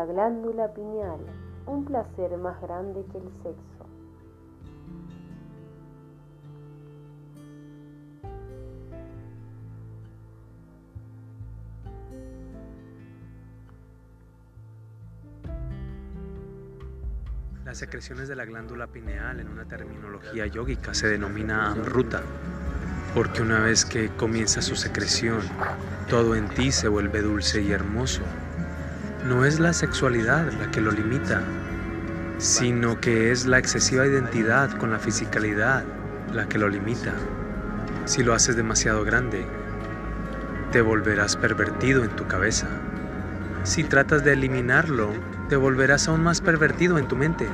la glándula pineal un placer más grande que el sexo. Las secreciones de la glándula pineal en una terminología yógica se denomina amruta, porque una vez que comienza su secreción, todo en ti se vuelve dulce y hermoso. No es la sexualidad la que lo limita, sino que es la excesiva identidad con la fisicalidad la que lo limita. Si lo haces demasiado grande, te volverás pervertido en tu cabeza. Si tratas de eliminarlo, te volverás aún más pervertido en tu mente.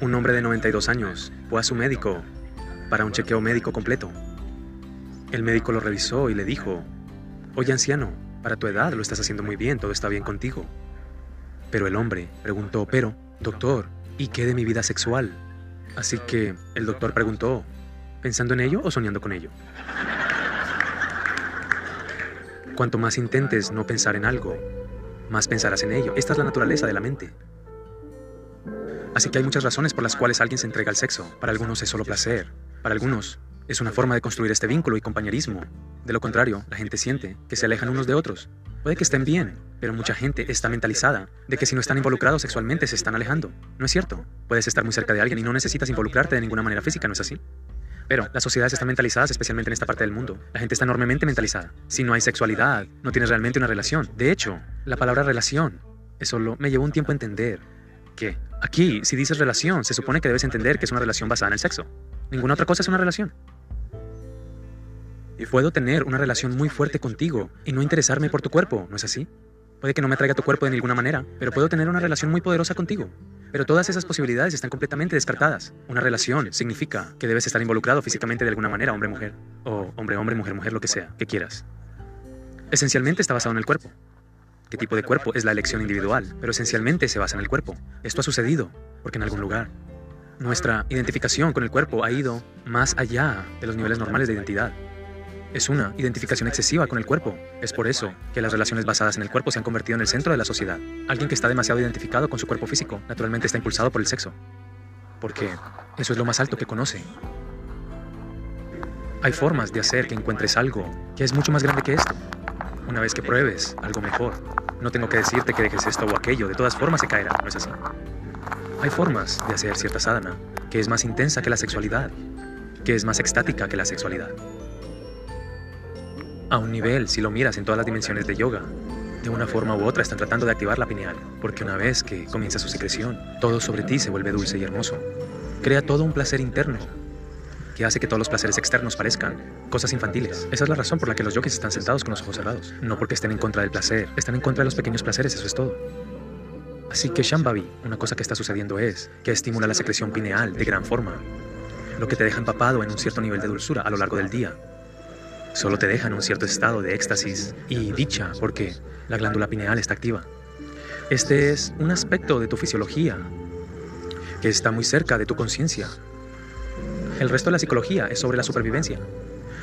Un hombre de 92 años fue a su médico para un chequeo médico completo. El médico lo revisó y le dijo, Oye anciano, para tu edad lo estás haciendo muy bien, todo está bien contigo. Pero el hombre preguntó, pero, doctor, ¿y qué de mi vida sexual? Así que el doctor preguntó, ¿pensando en ello o soñando con ello? Cuanto más intentes no pensar en algo, más pensarás en ello. Esta es la naturaleza de la mente. Así que hay muchas razones por las cuales alguien se entrega al sexo. Para algunos es solo placer. Para algunos es una forma de construir este vínculo y compañerismo. De lo contrario, la gente siente que se alejan unos de otros. Puede que estén bien, pero mucha gente está mentalizada de que si no están involucrados sexualmente se están alejando. ¿No es cierto? Puedes estar muy cerca de alguien y no necesitas involucrarte de ninguna manera física, ¿no es así? Pero las sociedades están mentalizadas, especialmente en esta parte del mundo. La gente está enormemente mentalizada. Si no hay sexualidad, no tienes realmente una relación. De hecho, la palabra relación, eso lo, me llevó un tiempo a entender que aquí, si dices relación, se supone que debes entender que es una relación basada en el sexo. Ninguna otra cosa es una relación. Puedo tener una relación muy fuerte contigo y no interesarme por tu cuerpo, ¿no es así? Puede que no me traiga tu cuerpo de ninguna manera, pero puedo tener una relación muy poderosa contigo. Pero todas esas posibilidades están completamente descartadas. Una relación significa que debes estar involucrado físicamente de alguna manera, hombre-mujer, o hombre-hombre, mujer-mujer, lo que sea, que quieras. Esencialmente está basado en el cuerpo. ¿Qué tipo de cuerpo? Es la elección individual, pero esencialmente se basa en el cuerpo. Esto ha sucedido, porque en algún lugar nuestra identificación con el cuerpo ha ido más allá de los niveles normales de identidad. Es una identificación excesiva con el cuerpo. Es por eso que las relaciones basadas en el cuerpo se han convertido en el centro de la sociedad. Alguien que está demasiado identificado con su cuerpo físico naturalmente está impulsado por el sexo. Porque eso es lo más alto que conoce. Hay formas de hacer que encuentres algo que es mucho más grande que esto. Una vez que pruebes algo mejor, no tengo que decirte que dejes esto o aquello, de todas formas se caerá, ¿no es así? Hay formas de hacer cierta sadhana que es más intensa que la sexualidad, que es más extática que la sexualidad a un nivel, si lo miras en todas las dimensiones de yoga, de una forma u otra están tratando de activar la pineal, porque una vez que comienza su secreción, todo sobre ti se vuelve dulce y hermoso. Crea todo un placer interno que hace que todos los placeres externos parezcan cosas infantiles. Esa es la razón por la que los yogis están sentados con los ojos cerrados. No porque estén en contra del placer, están en contra de los pequeños placeres, eso es todo. Así que Shambhavi, una cosa que está sucediendo es que estimula la secreción pineal de gran forma, lo que te deja empapado en un cierto nivel de dulzura a lo largo del día, solo te dejan un cierto estado de éxtasis y dicha porque la glándula pineal está activa. Este es un aspecto de tu fisiología que está muy cerca de tu conciencia. El resto de la psicología es sobre la supervivencia.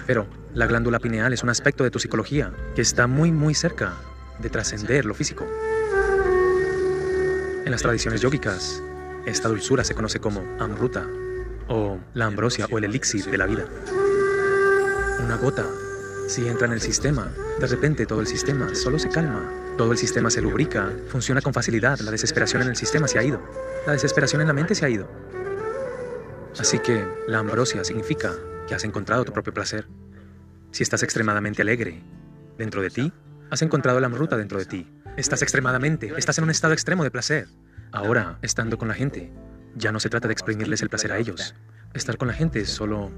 Pero la glándula pineal es un aspecto de tu psicología que está muy muy cerca de trascender lo físico. En las tradiciones yógicas, esta dulzura se conoce como amruta o la ambrosia o el elixir de la vida una gota. Si entra en el sistema, de repente todo el sistema solo se calma, todo el sistema se lubrica, funciona con facilidad, la desesperación en el sistema se ha ido, la desesperación en la mente se ha ido. Así que la ambrosia significa que has encontrado tu propio placer. Si estás extremadamente alegre dentro de ti, has encontrado la ruta dentro de ti. Estás extremadamente, estás en un estado extremo de placer. Ahora, estando con la gente, ya no se trata de exprimirles el placer a ellos. Estar con la gente es solo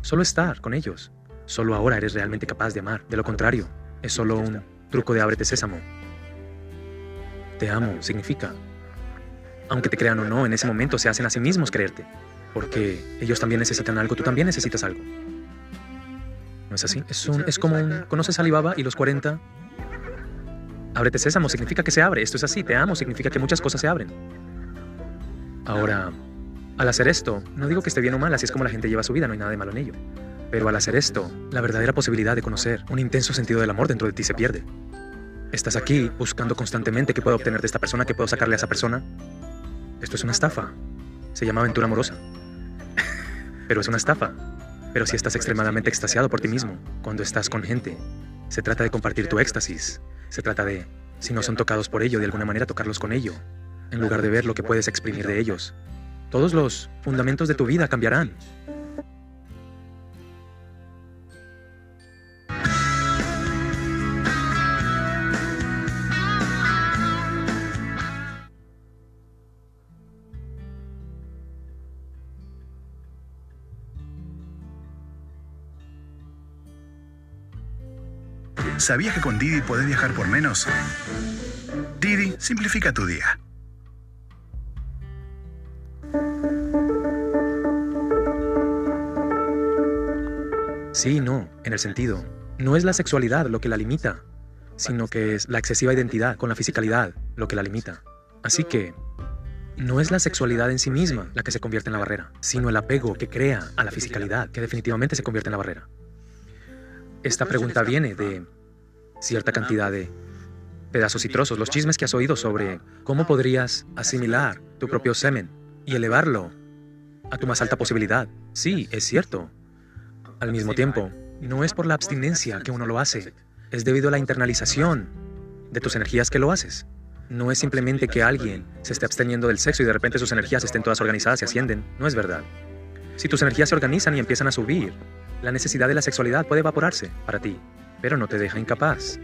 Solo estar con ellos. Solo ahora eres realmente capaz de amar. De lo contrario, es solo un truco de ábrete sésamo. Te amo significa, aunque te crean o no, en ese momento se hacen a sí mismos creerte. Porque ellos también necesitan algo, tú también necesitas algo. ¿No es así? Es, un, es como un... ¿Conoces Alibaba y los 40? Ábrete sésamo significa que se abre. Esto es así. Te amo significa que muchas cosas se abren. Ahora, Al hacer esto, no digo que esté bien o mal, así es como la gente lleva su vida, no hay nada de malo en ello. Pero al hacer esto, la verdadera posibilidad de conocer un intenso sentido del amor dentro de ti se pierde. Estás aquí buscando constantemente qué puedo obtener de esta persona, qué puedo sacarle a esa persona. Esto es una estafa. Se llama aventura amorosa. Pero es una estafa. Pero si estás extremadamente extasiado por ti mismo, cuando estás con gente, se trata de compartir tu éxtasis. Se trata de, si no son tocados por ello, de alguna manera tocarlos con ello, en lugar de ver lo que puedes exprimir de ellos. Todos los fundamentos de tu vida cambiarán. ¿Sabías que con Didi podés viajar por menos? Didi simplifica tu día. Sí, no, en el sentido. No es la sexualidad lo que la limita, sino que es la excesiva identidad con la fisicalidad lo que la limita. Así que no es la sexualidad en sí misma la que se convierte en la barrera, sino el apego que crea a la fisicalidad que definitivamente se convierte en la barrera. Esta pregunta viene de cierta cantidad de pedazos y trozos, los chismes que has oído sobre cómo podrías asimilar tu propio semen y elevarlo a tu más alta posibilidad. Sí, es cierto. Al mismo tiempo, no es por la abstinencia que uno lo hace, es debido a la internalización de tus energías que lo haces. No es simplemente que alguien se esté absteniendo del sexo y de repente sus energías estén todas organizadas y ascienden. No es verdad. Si tus energías se organizan y empiezan a subir, la necesidad de la sexualidad puede evaporarse para ti pero no te deja incapaz.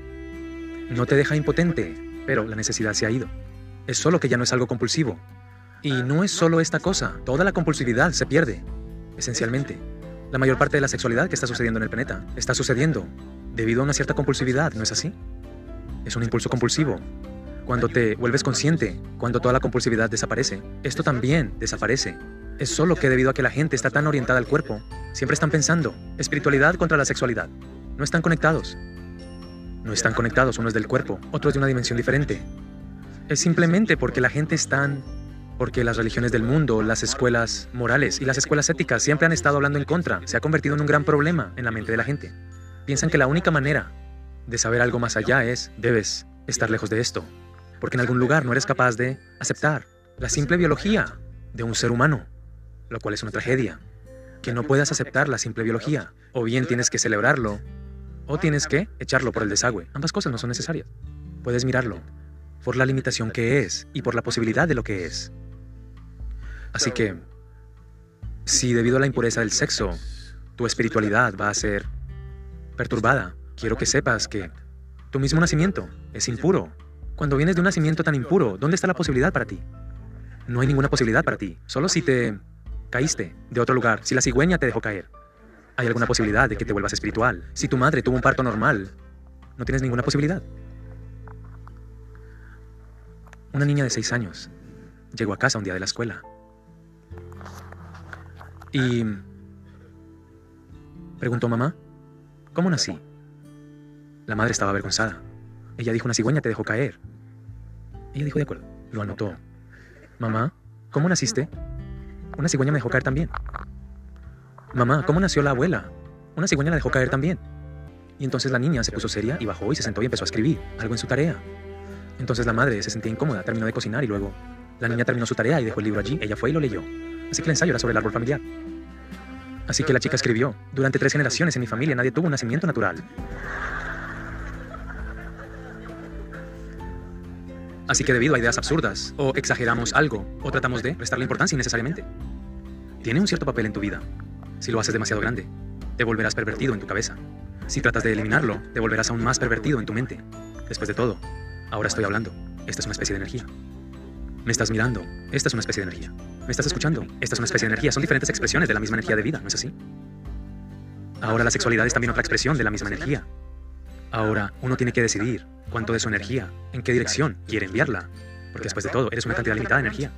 No te deja impotente, pero la necesidad se ha ido. Es solo que ya no es algo compulsivo. Y no es solo esta cosa, toda la compulsividad se pierde, esencialmente. La mayor parte de la sexualidad que está sucediendo en el planeta está sucediendo debido a una cierta compulsividad, ¿no es así? Es un impulso compulsivo. Cuando te vuelves consciente, cuando toda la compulsividad desaparece, esto también desaparece. Es solo que debido a que la gente está tan orientada al cuerpo, siempre están pensando espiritualidad contra la sexualidad, no están conectados. No están conectados, uno es del cuerpo, otro es de una dimensión diferente. Es simplemente porque la gente está... Porque las religiones del mundo, las escuelas morales y las escuelas éticas siempre han estado hablando en contra. Se ha convertido en un gran problema en la mente de la gente. Piensan que la única manera de saber algo más allá es, debes estar lejos de esto. Porque en algún lugar no eres capaz de aceptar la simple biología de un ser humano, lo cual es una tragedia. Que no puedas aceptar la simple biología, o bien tienes que celebrarlo o tienes que echarlo por el desagüe. Ambas cosas no son necesarias. Puedes mirarlo por la limitación que es y por la posibilidad de lo que es. Así que, si debido a la impureza del sexo, tu espiritualidad va a ser perturbada, quiero que sepas que tu mismo nacimiento es impuro. Cuando vienes de un nacimiento tan impuro, ¿dónde está la posibilidad para ti? No hay ninguna posibilidad para ti, solo si te caíste de otro lugar, si la cigüeña te dejó caer. ¿Hay alguna posibilidad de que te vuelvas espiritual? Si tu madre tuvo un parto normal, no tienes ninguna posibilidad. Una niña de seis años llegó a casa un día de la escuela y preguntó, mamá, ¿cómo nací? La madre estaba avergonzada. Ella dijo, una cigüeña te dejó caer. Ella dijo, de acuerdo, lo anotó. Mamá, ¿cómo naciste? Una cigüeña me dejó caer también. Mamá, ¿cómo nació la abuela? Una cigüeña la dejó caer también. Y entonces la niña se puso seria y bajó y se sentó y empezó a escribir algo en su tarea. Entonces la madre se sentía incómoda, terminó de cocinar y luego la niña terminó su tarea y dejó el libro allí. Ella fue y lo leyó. Así que el ensayo era sobre el árbol familiar. Así que la chica escribió, durante tres generaciones en mi familia nadie tuvo un nacimiento natural. Así que debido a ideas absurdas, o exageramos algo, o tratamos de restarle importancia innecesariamente. Tiene un cierto papel en tu vida, si lo haces demasiado grande, te volverás pervertido en tu cabeza. Si tratas de eliminarlo, te volverás aún más pervertido en tu mente. Después de todo, ahora estoy hablando. Esta es una especie de energía. Me estás mirando. Esta es una especie de energía. Me estás escuchando. Esta es una especie de energía. Son diferentes expresiones de la misma energía de vida, ¿no es así? Ahora la sexualidad es también otra expresión de la misma energía. Ahora uno tiene que decidir cuánto de su energía, en qué dirección quiere enviarla. Porque después de todo, eres una cantidad limitada de energía.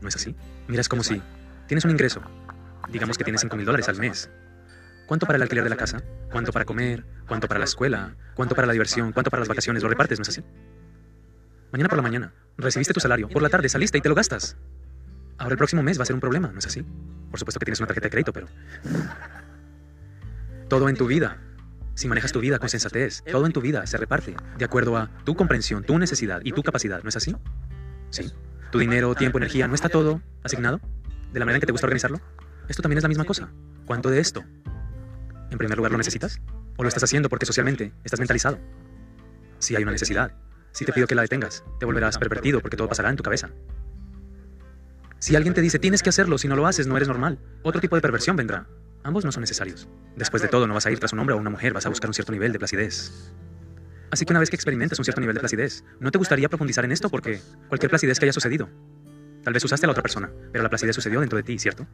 ¿No es así? Miras como si tienes un ingreso Digamos que tienes 5 mil dólares al mes. ¿Cuánto para el alquiler de la casa? ¿Cuánto para comer? ¿Cuánto para la escuela? ¿Cuánto para la diversión? ¿Cuánto para las vacaciones? Lo repartes, ¿no es así? Mañana por la mañana, recibiste tu salario. Por la tarde saliste y te lo gastas. Ahora el próximo mes va a ser un problema, ¿no es así? Por supuesto que tienes una tarjeta de crédito, pero... Todo en tu vida, si manejas tu vida con sensatez, todo en tu vida se reparte de acuerdo a tu comprensión, tu necesidad y tu capacidad, ¿no es así? Sí. Tu dinero, tiempo, energía, ¿no está todo asignado? ¿De la manera en que te gusta organizarlo? Esto también es la misma cosa. ¿Cuánto de esto? ¿En primer lugar lo necesitas? ¿O lo estás haciendo porque socialmente estás mentalizado? Si hay una necesidad, si te pido que la detengas, te volverás pervertido porque todo pasará en tu cabeza. Si alguien te dice tienes que hacerlo, si no lo haces no eres normal, otro tipo de perversión vendrá. Ambos no son necesarios. Después de todo, no vas a ir tras un hombre o una mujer, vas a buscar un cierto nivel de placidez. Así que una vez que experimentes un cierto nivel de placidez, ¿no te gustaría profundizar en esto? Porque cualquier placidez que haya sucedido, tal vez usaste a la otra persona, pero la placidez sucedió dentro de ti, ¿cierto?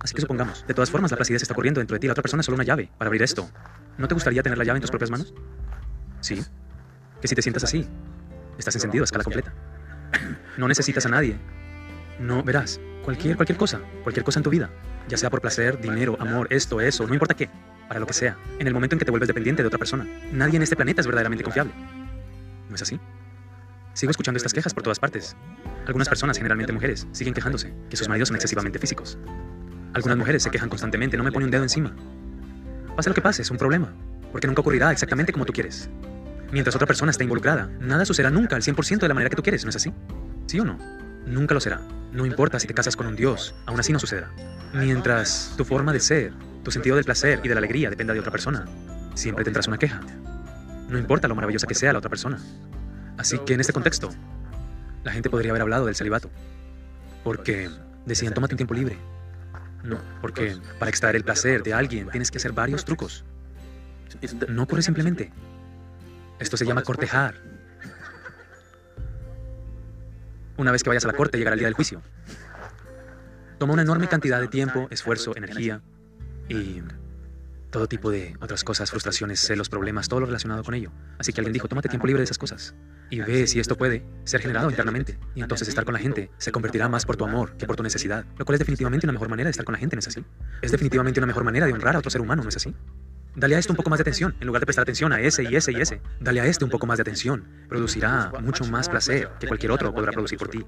Así que supongamos, de todas formas la placidez está ocurriendo dentro de ti, la otra persona es solo una llave para abrir esto. ¿No te gustaría tener la llave en tus propias manos? Sí. Que si te sientas así, estás encendido a escala completa. No necesitas a nadie. No, verás, cualquier, cualquier cosa, cualquier cosa en tu vida, ya sea por placer, dinero, amor, esto, eso, no importa qué, para lo que sea, en el momento en que te vuelves dependiente de otra persona. Nadie en este planeta es verdaderamente confiable. ¿No es así? Sigo escuchando estas quejas por todas partes. Algunas personas, generalmente mujeres, siguen quejándose que sus maridos son excesivamente físicos. Algunas mujeres se quejan constantemente, no me pone un dedo encima. Pase lo que pase, es un problema, porque nunca ocurrirá exactamente como tú quieres. Mientras otra persona esté involucrada, nada sucederá nunca al 100% de la manera que tú quieres, ¿no es así? ¿Sí o no? Nunca lo será. No importa si te casas con un dios, aún así no sucederá. Mientras tu forma de ser, tu sentido del placer y de la alegría dependa de otra persona, siempre tendrás una queja. No importa lo maravillosa que sea la otra persona. Así que en este contexto, la gente podría haber hablado del celibato. Porque decían, tómate un tiempo libre. No, porque para extraer el placer de alguien tienes que hacer varios trucos. No ocurre simplemente. Esto se llama cortejar. Una vez que vayas a la corte llegará el día del juicio. Toma una enorme cantidad de tiempo, esfuerzo, energía y todo tipo de otras cosas, frustraciones, celos, problemas, todo lo relacionado con ello. Así que alguien dijo, tómate tiempo libre de esas cosas y ve si esto puede ser generado internamente. Y entonces estar con la gente se convertirá más por tu amor que por tu necesidad, lo cual es definitivamente una mejor manera de estar con la gente, ¿no es así? Es definitivamente una mejor manera de honrar a otro ser humano, ¿no es así? Dale a esto un poco más de atención, en lugar de prestar atención a ese y ese y ese. Dale a este un poco más de atención. Producirá mucho más placer que cualquier otro podrá producir por ti.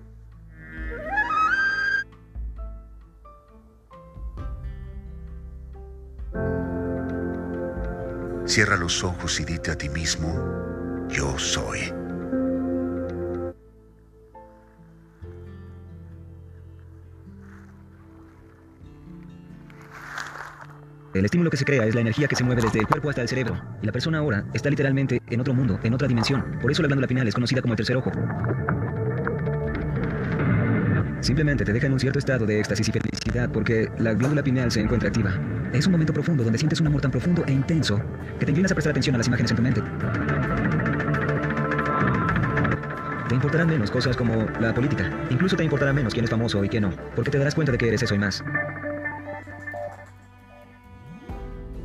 Cierra los ojos y dite a ti mismo, yo soy. El estímulo que se crea es la energía que se mueve desde el cuerpo hasta el cerebro. Y la persona ahora está literalmente en otro mundo, en otra dimensión. Por eso la glándula pineal es conocida como el tercer ojo. Simplemente te deja en un cierto estado de éxtasis y felicidad porque la glándula pineal se encuentra activa. Es un momento profundo donde sientes un amor tan profundo e intenso que te inclinas a prestar atención a las imágenes en tu mente. Te importarán menos cosas como la política. Incluso te importará menos quién es famoso y quién no, porque te darás cuenta de que eres eso y más.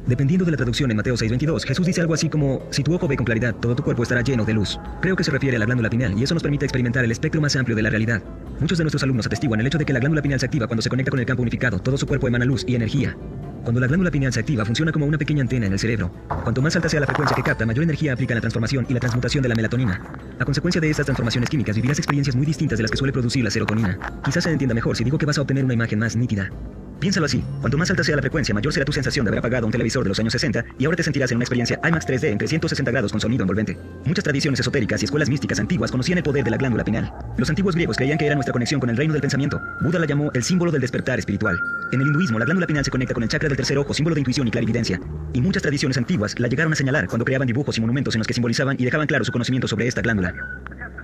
Dependiendo de la traducción en Mateo 6:22, Jesús dice algo así como, si tu ojo ve con claridad, todo tu cuerpo estará lleno de luz. Creo que se refiere a la glándula pineal y eso nos permite experimentar el espectro más amplio de la realidad. Muchos de nuestros alumnos atestiguan el hecho de que la glándula pineal se activa cuando se conecta con el campo unificado, todo su cuerpo emana luz y energía. Cuando la glándula pineal se activa, funciona como una pequeña antena en el cerebro. Cuanto más alta sea la frecuencia que capta, mayor energía aplica la transformación y la transmutación de la melatonina. A consecuencia de estas transformaciones químicas, vivirás experiencias muy distintas de las que suele producir la serotonina. Quizás se entienda mejor si digo que vas a obtener una imagen más nítida. Piénsalo así, cuanto más alta sea la frecuencia, mayor será tu sensación de haber apagado un televisor de los años 60 y ahora te sentirás en una experiencia IMAX 3D en 360 grados con sonido envolvente. Muchas tradiciones esotéricas y escuelas místicas antiguas conocían el poder de la glándula pineal. Los antiguos griegos creían que era nuestra conexión con el reino del pensamiento. Buda la llamó el símbolo del despertar espiritual. En el hinduismo, la glándula pineal se conecta con el chakra del tercer ojo, símbolo de intuición y clarividencia. Y muchas tradiciones antiguas la llegaron a señalar cuando creaban dibujos y monumentos en los que simbolizaban y dejaban claro su conocimiento sobre esta glándula.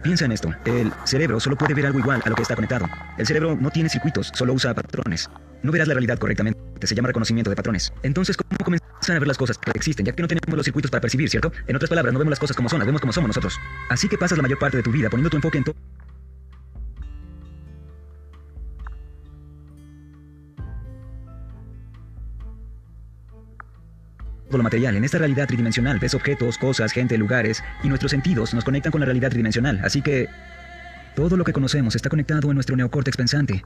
Piensa en esto, el cerebro solo puede ver algo igual a lo que está conectado. El cerebro no tiene circuitos, solo usa patrones. No verás la realidad correctamente, se llama reconocimiento de patrones. Entonces, ¿cómo comenzar a ver las cosas que existen, ya que no tenemos los circuitos para percibir, ¿cierto? En otras palabras, no vemos las cosas como son, las vemos como somos nosotros. Así que pasas la mayor parte de tu vida poniendo tu enfoque en todo lo material. En esta realidad tridimensional ves objetos, cosas, gente, lugares, y nuestros sentidos nos conectan con la realidad tridimensional. Así que todo lo que conocemos está conectado en nuestro neocórtex pensante.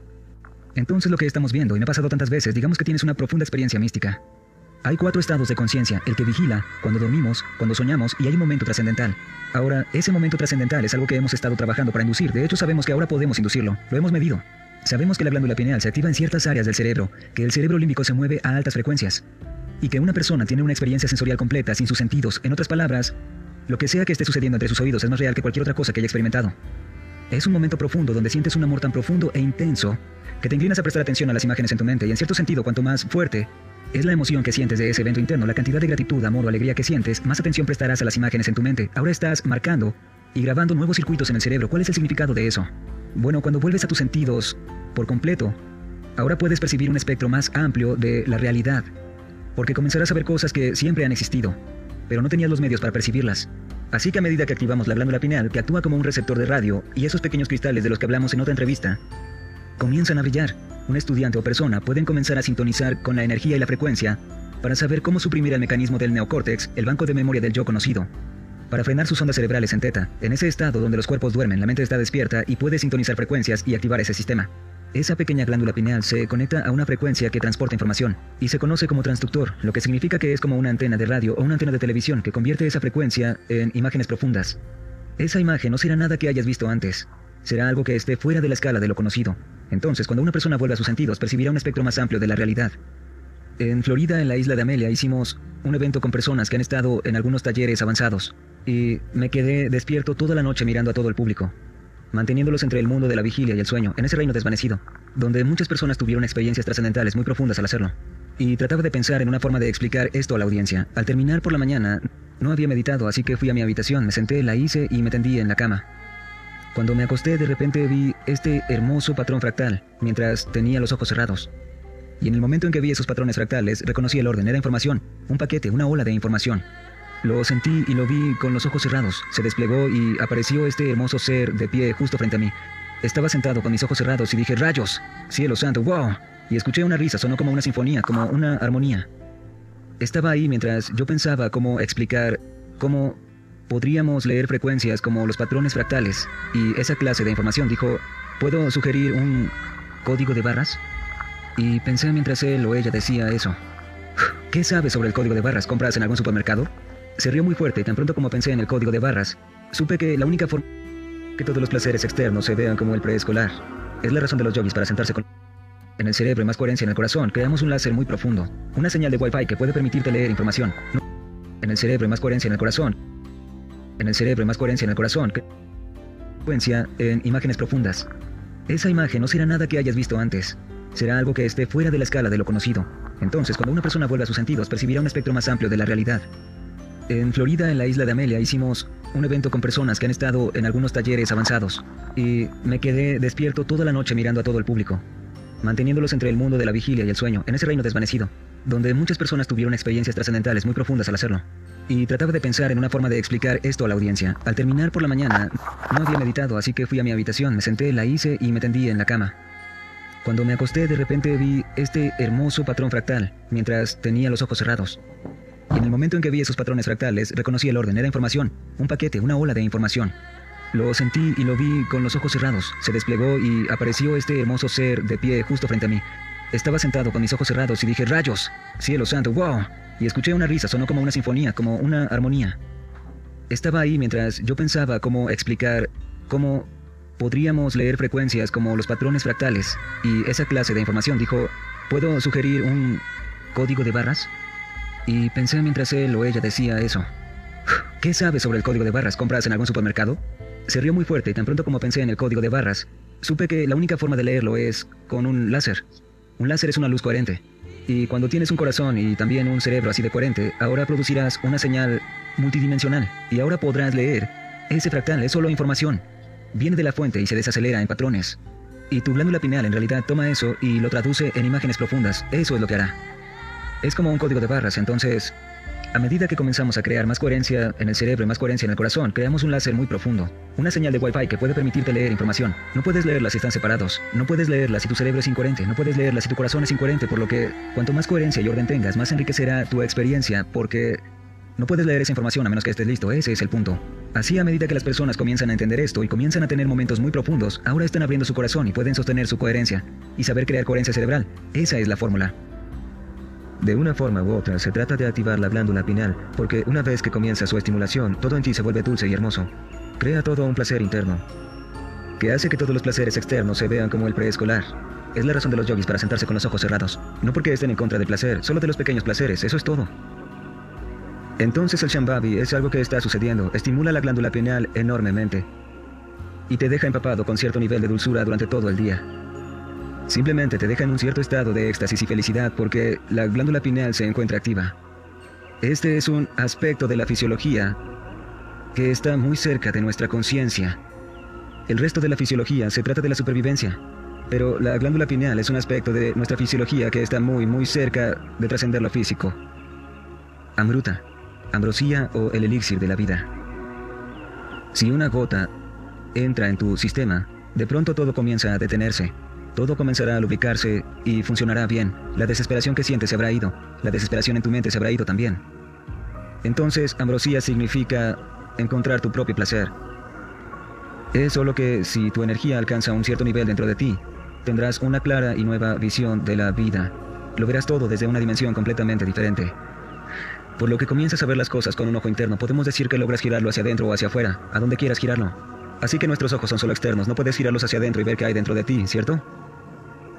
Entonces lo que estamos viendo, y me ha pasado tantas veces, digamos que tienes una profunda experiencia mística. Hay cuatro estados de conciencia, el que vigila, cuando dormimos, cuando soñamos y hay un momento trascendental. Ahora, ese momento trascendental es algo que hemos estado trabajando para inducir, de hecho sabemos que ahora podemos inducirlo, lo hemos medido. Sabemos que la glándula pineal se activa en ciertas áreas del cerebro, que el cerebro límbico se mueve a altas frecuencias, y que una persona tiene una experiencia sensorial completa sin sus sentidos. En otras palabras, lo que sea que esté sucediendo entre sus oídos es más real que cualquier otra cosa que haya experimentado. Es un momento profundo donde sientes un amor tan profundo e intenso que te inclinas a prestar atención a las imágenes en tu mente y en cierto sentido cuanto más fuerte es la emoción que sientes de ese evento interno, la cantidad de gratitud, amor o alegría que sientes, más atención prestarás a las imágenes en tu mente. Ahora estás marcando y grabando nuevos circuitos en el cerebro. ¿Cuál es el significado de eso? Bueno, cuando vuelves a tus sentidos por completo, ahora puedes percibir un espectro más amplio de la realidad, porque comenzarás a ver cosas que siempre han existido, pero no tenías los medios para percibirlas. Así que a medida que activamos la glándula pineal, que actúa como un receptor de radio, y esos pequeños cristales de los que hablamos en otra entrevista, comienzan a brillar. Un estudiante o persona pueden comenzar a sintonizar con la energía y la frecuencia para saber cómo suprimir el mecanismo del neocórtex, el banco de memoria del yo conocido, para frenar sus ondas cerebrales en teta. En ese estado donde los cuerpos duermen, la mente está despierta y puede sintonizar frecuencias y activar ese sistema. Esa pequeña glándula pineal se conecta a una frecuencia que transporta información y se conoce como transductor, lo que significa que es como una antena de radio o una antena de televisión que convierte esa frecuencia en imágenes profundas. Esa imagen no será nada que hayas visto antes, será algo que esté fuera de la escala de lo conocido. Entonces, cuando una persona vuelva a sus sentidos, percibirá un espectro más amplio de la realidad. En Florida, en la isla de Amelia, hicimos un evento con personas que han estado en algunos talleres avanzados y me quedé despierto toda la noche mirando a todo el público manteniéndolos entre el mundo de la vigilia y el sueño, en ese reino desvanecido, donde muchas personas tuvieron experiencias trascendentales muy profundas al hacerlo. Y trataba de pensar en una forma de explicar esto a la audiencia. Al terminar por la mañana, no había meditado, así que fui a mi habitación, me senté, la hice y me tendí en la cama. Cuando me acosté, de repente vi este hermoso patrón fractal, mientras tenía los ojos cerrados. Y en el momento en que vi esos patrones fractales, reconocí el orden, era información, un paquete, una ola de información. Lo sentí y lo vi con los ojos cerrados. Se desplegó y apareció este hermoso ser de pie justo frente a mí. Estaba sentado con mis ojos cerrados y dije, rayos, cielo santo, wow. Y escuché una risa, sonó como una sinfonía, como una armonía. Estaba ahí mientras yo pensaba cómo explicar cómo podríamos leer frecuencias como los patrones fractales y esa clase de información. Dijo, ¿puedo sugerir un código de barras? Y pensé mientras él o ella decía eso. ¿Qué sabes sobre el código de barras? ¿Compras en algún supermercado? Se rió muy fuerte y tan pronto como pensé en el código de barras, supe que la única forma que todos los placeres externos se vean como el preescolar es la razón de los yogis para sentarse con en el cerebro y más coherencia en el corazón, creamos un láser muy profundo, una señal de Wi-Fi que puede permitirte leer información. En el cerebro y más coherencia en el corazón. En el cerebro y más coherencia en el corazón. Frecuencia en imágenes profundas. Esa imagen no será nada que hayas visto antes. Será algo que esté fuera de la escala de lo conocido. Entonces, cuando una persona vuelva a sus sentidos, percibirá un espectro más amplio de la realidad. En Florida, en la isla de Amelia, hicimos un evento con personas que han estado en algunos talleres avanzados y me quedé despierto toda la noche mirando a todo el público, manteniéndolos entre el mundo de la vigilia y el sueño, en ese reino desvanecido, donde muchas personas tuvieron experiencias trascendentales muy profundas al hacerlo. Y trataba de pensar en una forma de explicar esto a la audiencia. Al terminar por la mañana, no había meditado, así que fui a mi habitación, me senté, la hice y me tendí en la cama. Cuando me acosté, de repente vi este hermoso patrón fractal, mientras tenía los ojos cerrados. Y en el momento en que vi esos patrones fractales, reconocí el orden, era información, un paquete, una ola de información. Lo sentí y lo vi con los ojos cerrados. Se desplegó y apareció este hermoso ser de pie justo frente a mí. Estaba sentado con mis ojos cerrados y dije, rayos, cielo santo, wow. Y escuché una risa, sonó como una sinfonía, como una armonía. Estaba ahí mientras yo pensaba cómo explicar cómo podríamos leer frecuencias como los patrones fractales y esa clase de información. Dijo, ¿puedo sugerir un código de barras? Y pensé mientras él o ella decía eso. ¿Qué sabes sobre el código de barras? ¿Compras en algún supermercado? Se rió muy fuerte y tan pronto como pensé en el código de barras, supe que la única forma de leerlo es con un láser. Un láser es una luz coherente. Y cuando tienes un corazón y también un cerebro así de coherente, ahora producirás una señal multidimensional. Y ahora podrás leer. Ese fractal es solo información. Viene de la fuente y se desacelera en patrones. Y tu glándula pineal en realidad toma eso y lo traduce en imágenes profundas. Eso es lo que hará. Es como un código de barras, entonces, a medida que comenzamos a crear más coherencia en el cerebro y más coherencia en el corazón, creamos un láser muy profundo, una señal de Wi-Fi que puede permitirte leer información. No puedes leerla si están separados, no puedes leerla si tu cerebro es incoherente, no puedes leerla si tu corazón es incoherente, por lo que cuanto más coherencia y orden tengas, más enriquecerá tu experiencia, porque no puedes leer esa información a menos que estés listo, ese es el punto. Así a medida que las personas comienzan a entender esto y comienzan a tener momentos muy profundos, ahora están abriendo su corazón y pueden sostener su coherencia y saber crear coherencia cerebral. Esa es la fórmula. De una forma u otra, se trata de activar la glándula pineal, porque una vez que comienza su estimulación, todo en ti se vuelve dulce y hermoso. Crea todo un placer interno. que hace que todos los placeres externos se vean como el preescolar. Es la razón de los yogis para sentarse con los ojos cerrados. No porque estén en contra del placer, solo de los pequeños placeres, eso es todo. Entonces el Shambhavi es algo que está sucediendo, estimula la glándula pineal enormemente y te deja empapado con cierto nivel de dulzura durante todo el día. Simplemente te deja en un cierto estado de éxtasis y felicidad porque la glándula pineal se encuentra activa. Este es un aspecto de la fisiología que está muy cerca de nuestra conciencia. El resto de la fisiología se trata de la supervivencia, pero la glándula pineal es un aspecto de nuestra fisiología que está muy, muy cerca de trascender lo físico. Amruta, ambrosía o el elixir de la vida. Si una gota entra en tu sistema, de pronto todo comienza a detenerse. Todo comenzará a lubricarse y funcionará bien. La desesperación que sientes se habrá ido. La desesperación en tu mente se habrá ido también. Entonces, ambrosía significa encontrar tu propio placer. Es solo que si tu energía alcanza un cierto nivel dentro de ti, tendrás una clara y nueva visión de la vida. Lo verás todo desde una dimensión completamente diferente. Por lo que comienzas a ver las cosas con un ojo interno, podemos decir que logras girarlo hacia adentro o hacia afuera, a donde quieras girarlo. Así que nuestros ojos son solo externos, no puedes girarlos hacia adentro y ver qué hay dentro de ti, ¿cierto?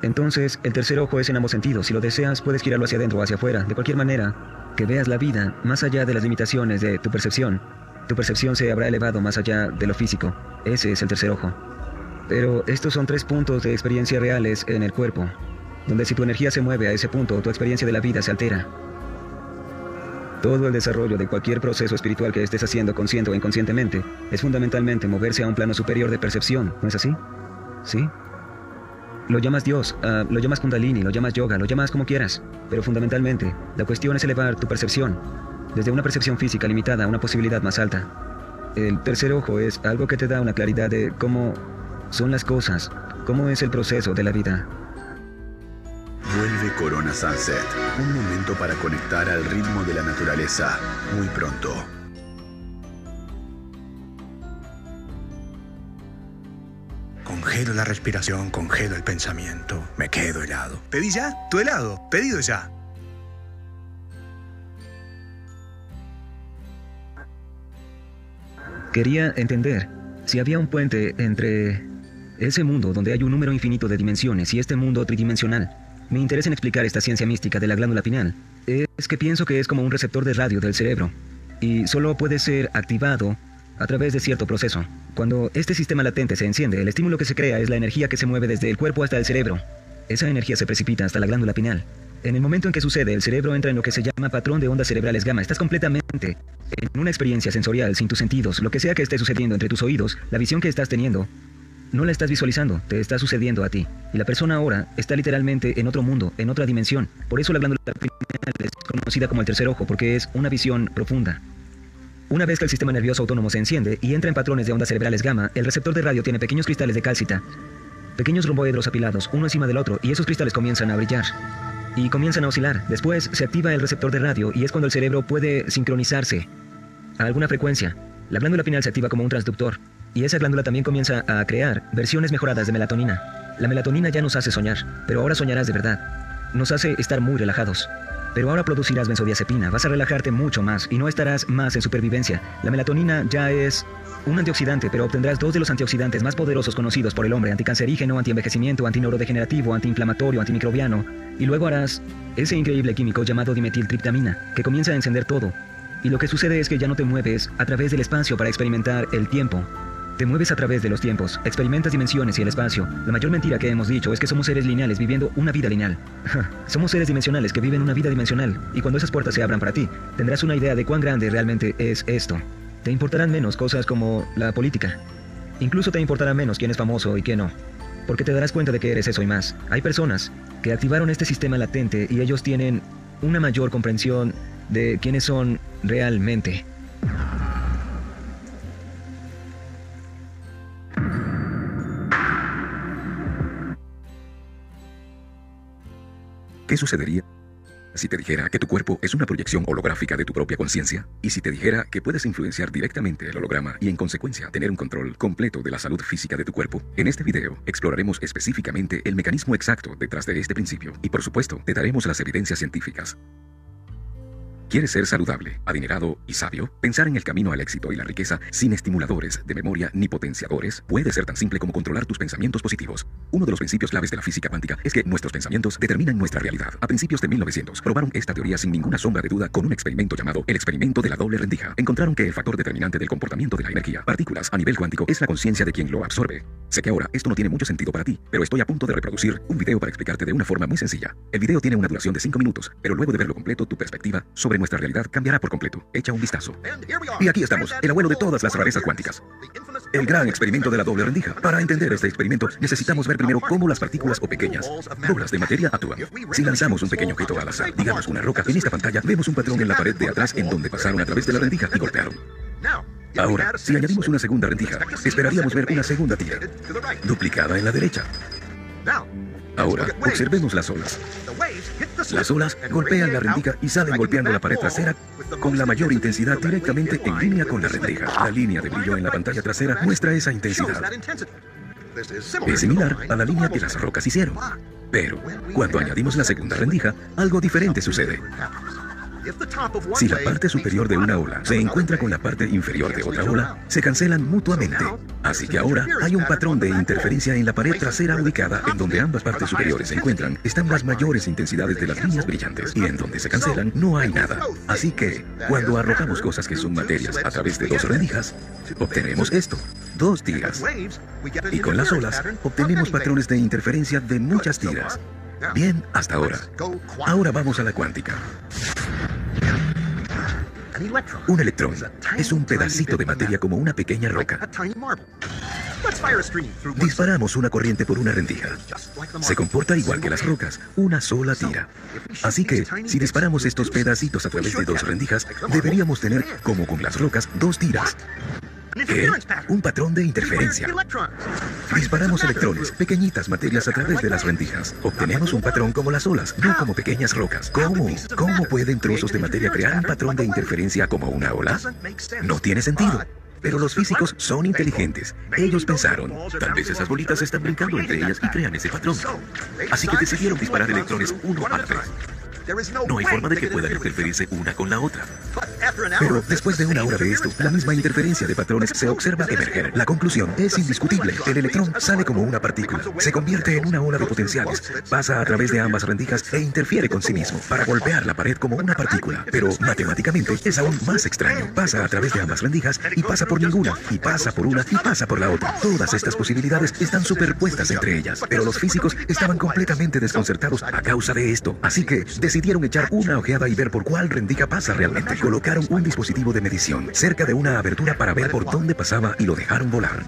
Entonces, el tercer ojo es en ambos sentidos. Si lo deseas, puedes girarlo hacia adentro o hacia afuera. De cualquier manera, que veas la vida más allá de las limitaciones de tu percepción. Tu percepción se habrá elevado más allá de lo físico. Ese es el tercer ojo. Pero estos son tres puntos de experiencia reales en el cuerpo, donde si tu energía se mueve a ese punto, tu experiencia de la vida se altera. Todo el desarrollo de cualquier proceso espiritual que estés haciendo consciente o inconscientemente es fundamentalmente moverse a un plano superior de percepción, ¿no es así? ¿Sí? Lo llamas Dios, uh, lo llamas Kundalini, lo llamas yoga, lo llamas como quieras, pero fundamentalmente la cuestión es elevar tu percepción desde una percepción física limitada a una posibilidad más alta. El tercer ojo es algo que te da una claridad de cómo son las cosas, cómo es el proceso de la vida. Vuelve Corona Sunset, un momento para conectar al ritmo de la naturaleza, muy pronto. Congelo la respiración, congelo el pensamiento, me quedo helado. ¿Pedí ya? ¿Tu helado? Pedido ya. Quería entender si había un puente entre ese mundo donde hay un número infinito de dimensiones y este mundo tridimensional. Me interesa en explicar esta ciencia mística de la glándula pineal. Es que pienso que es como un receptor de radio del cerebro y solo puede ser activado a través de cierto proceso. Cuando este sistema latente se enciende, el estímulo que se crea es la energía que se mueve desde el cuerpo hasta el cerebro. Esa energía se precipita hasta la glándula pineal. En el momento en que sucede, el cerebro entra en lo que se llama patrón de ondas cerebrales gamma. Estás completamente en una experiencia sensorial sin tus sentidos. Lo que sea que esté sucediendo entre tus oídos, la visión que estás teniendo, no la estás visualizando, te está sucediendo a ti. Y la persona ahora está literalmente en otro mundo, en otra dimensión. Por eso la glándula pineal es conocida como el tercer ojo, porque es una visión profunda. Una vez que el sistema nervioso autónomo se enciende y entra en patrones de ondas cerebrales gamma, el receptor de radio tiene pequeños cristales de cálcita, pequeños romboedros apilados, uno encima del otro, y esos cristales comienzan a brillar y comienzan a oscilar. Después se activa el receptor de radio y es cuando el cerebro puede sincronizarse a alguna frecuencia. La glándula pineal se activa como un transductor y esa glándula también comienza a crear versiones mejoradas de melatonina. La melatonina ya nos hace soñar, pero ahora soñarás de verdad. Nos hace estar muy relajados. Pero ahora producirás benzodiazepina, vas a relajarte mucho más y no estarás más en supervivencia. La melatonina ya es un antioxidante, pero obtendrás dos de los antioxidantes más poderosos conocidos por el hombre, anticancerígeno, antienvejecimiento, antineurodegenerativo, antiinflamatorio, antimicrobiano, y luego harás ese increíble químico llamado dimetiltriptamina, que comienza a encender todo. Y lo que sucede es que ya no te mueves a través del espacio para experimentar el tiempo, te mueves a través de los tiempos, experimentas dimensiones y el espacio. La mayor mentira que hemos dicho es que somos seres lineales viviendo una vida lineal. somos seres dimensionales que viven una vida dimensional, y cuando esas puertas se abran para ti, tendrás una idea de cuán grande realmente es esto. Te importarán menos cosas como la política. Incluso te importará menos quién es famoso y quién no. Porque te darás cuenta de que eres eso y más. Hay personas que activaron este sistema latente y ellos tienen una mayor comprensión de quiénes son realmente. ¿Qué sucedería si te dijera que tu cuerpo es una proyección holográfica de tu propia conciencia? ¿Y si te dijera que puedes influenciar directamente el holograma y en consecuencia tener un control completo de la salud física de tu cuerpo? En este video exploraremos específicamente el mecanismo exacto detrás de este principio y por supuesto te daremos las evidencias científicas. ¿Quieres ser saludable, adinerado y sabio? Pensar en el camino al éxito y la riqueza sin estimuladores de memoria ni potenciadores puede ser tan simple como controlar tus pensamientos positivos. Uno de los principios claves de la física cuántica es que nuestros pensamientos determinan nuestra realidad. A principios de 1900 probaron esta teoría sin ninguna sombra de duda con un experimento llamado el experimento de la doble rendija. Encontraron que el factor determinante del comportamiento de la energía, partículas a nivel cuántico, es la conciencia de quien lo absorbe. Sé que ahora esto no tiene mucho sentido para ti, pero estoy a punto de reproducir un video para explicarte de una forma muy sencilla. El video tiene una duración de 5 minutos, pero luego de verlo completo tu perspectiva sobre nuestra realidad cambiará por completo. Echa un vistazo. Y aquí estamos, el abuelo de todas las rarezas cuánticas. El gran experimento de la doble rendija. Para entender este experimento, necesitamos ver primero cómo las partículas o pequeñas bolas de materia actúan. Si lanzamos un pequeño objeto al azar, digamos una roca, en esta pantalla vemos un patrón en la pared de atrás en donde pasaron a través de la rendija y golpearon. Ahora, si añadimos una segunda rendija, esperaríamos ver una segunda tira, duplicada en la derecha. Ahora, observemos las olas. Las olas golpean la rendija y salen golpeando la pared trasera con la mayor intensidad directamente en línea con la rendija. La línea de brillo en la pantalla trasera muestra esa intensidad. Es similar a la línea que las rocas hicieron. Pero, cuando añadimos la segunda rendija, algo diferente sucede. Si la parte superior de una ola se encuentra con la parte inferior de otra ola, se cancelan mutuamente. Así que ahora hay un patrón de interferencia en la pared trasera ubicada en donde ambas partes superiores se encuentran. Están las mayores intensidades de las líneas brillantes y en donde se cancelan no hay nada. Así que cuando arrojamos cosas que son materias a través de dos rendijas, obtenemos esto, dos tiras. Y con las olas obtenemos patrones de interferencia de muchas tiras. Bien, hasta ahora. Ahora vamos a la cuántica. Un electrón es un pedacito de materia como una pequeña roca. Disparamos una corriente por una rendija. Se comporta igual que las rocas, una sola tira. Así que, si disparamos estos pedacitos a través de dos rendijas, deberíamos tener, como con las rocas, dos tiras. ¿Qué? Un patrón de interferencia. Disparamos electrones, pequeñitas materias a través de las rendijas. Obtenemos un patrón como las olas, no como pequeñas rocas. ¿Cómo? ¿Cómo pueden trozos de materia crear un patrón de interferencia como una ola? No tiene sentido. Pero los físicos son inteligentes. Ellos pensaron, tal vez esas bolitas están brincando entre ellas y crean ese patrón. Así que decidieron disparar electrones uno a la vez. No hay forma de que puedan interferirse una con la otra. Pero después de una hora de esto, la misma interferencia de patrones se observa emerger. La conclusión es indiscutible. El electrón sale como una partícula, se convierte en una ola de potenciales, pasa a través de ambas rendijas e interfiere con sí mismo para golpear la pared como una partícula. Pero matemáticamente es aún más extraño. Pasa a través de ambas rendijas y pasa por ninguna, y pasa por una y pasa por la otra. Todas estas posibilidades están superpuestas entre ellas, pero los físicos estaban completamente desconcertados a causa de esto. Así que decidieron echar una ojeada y ver por cuál rendija pasa realmente. Colocaron un dispositivo de medición cerca de una abertura para ver por dónde pasaba y lo dejaron volar.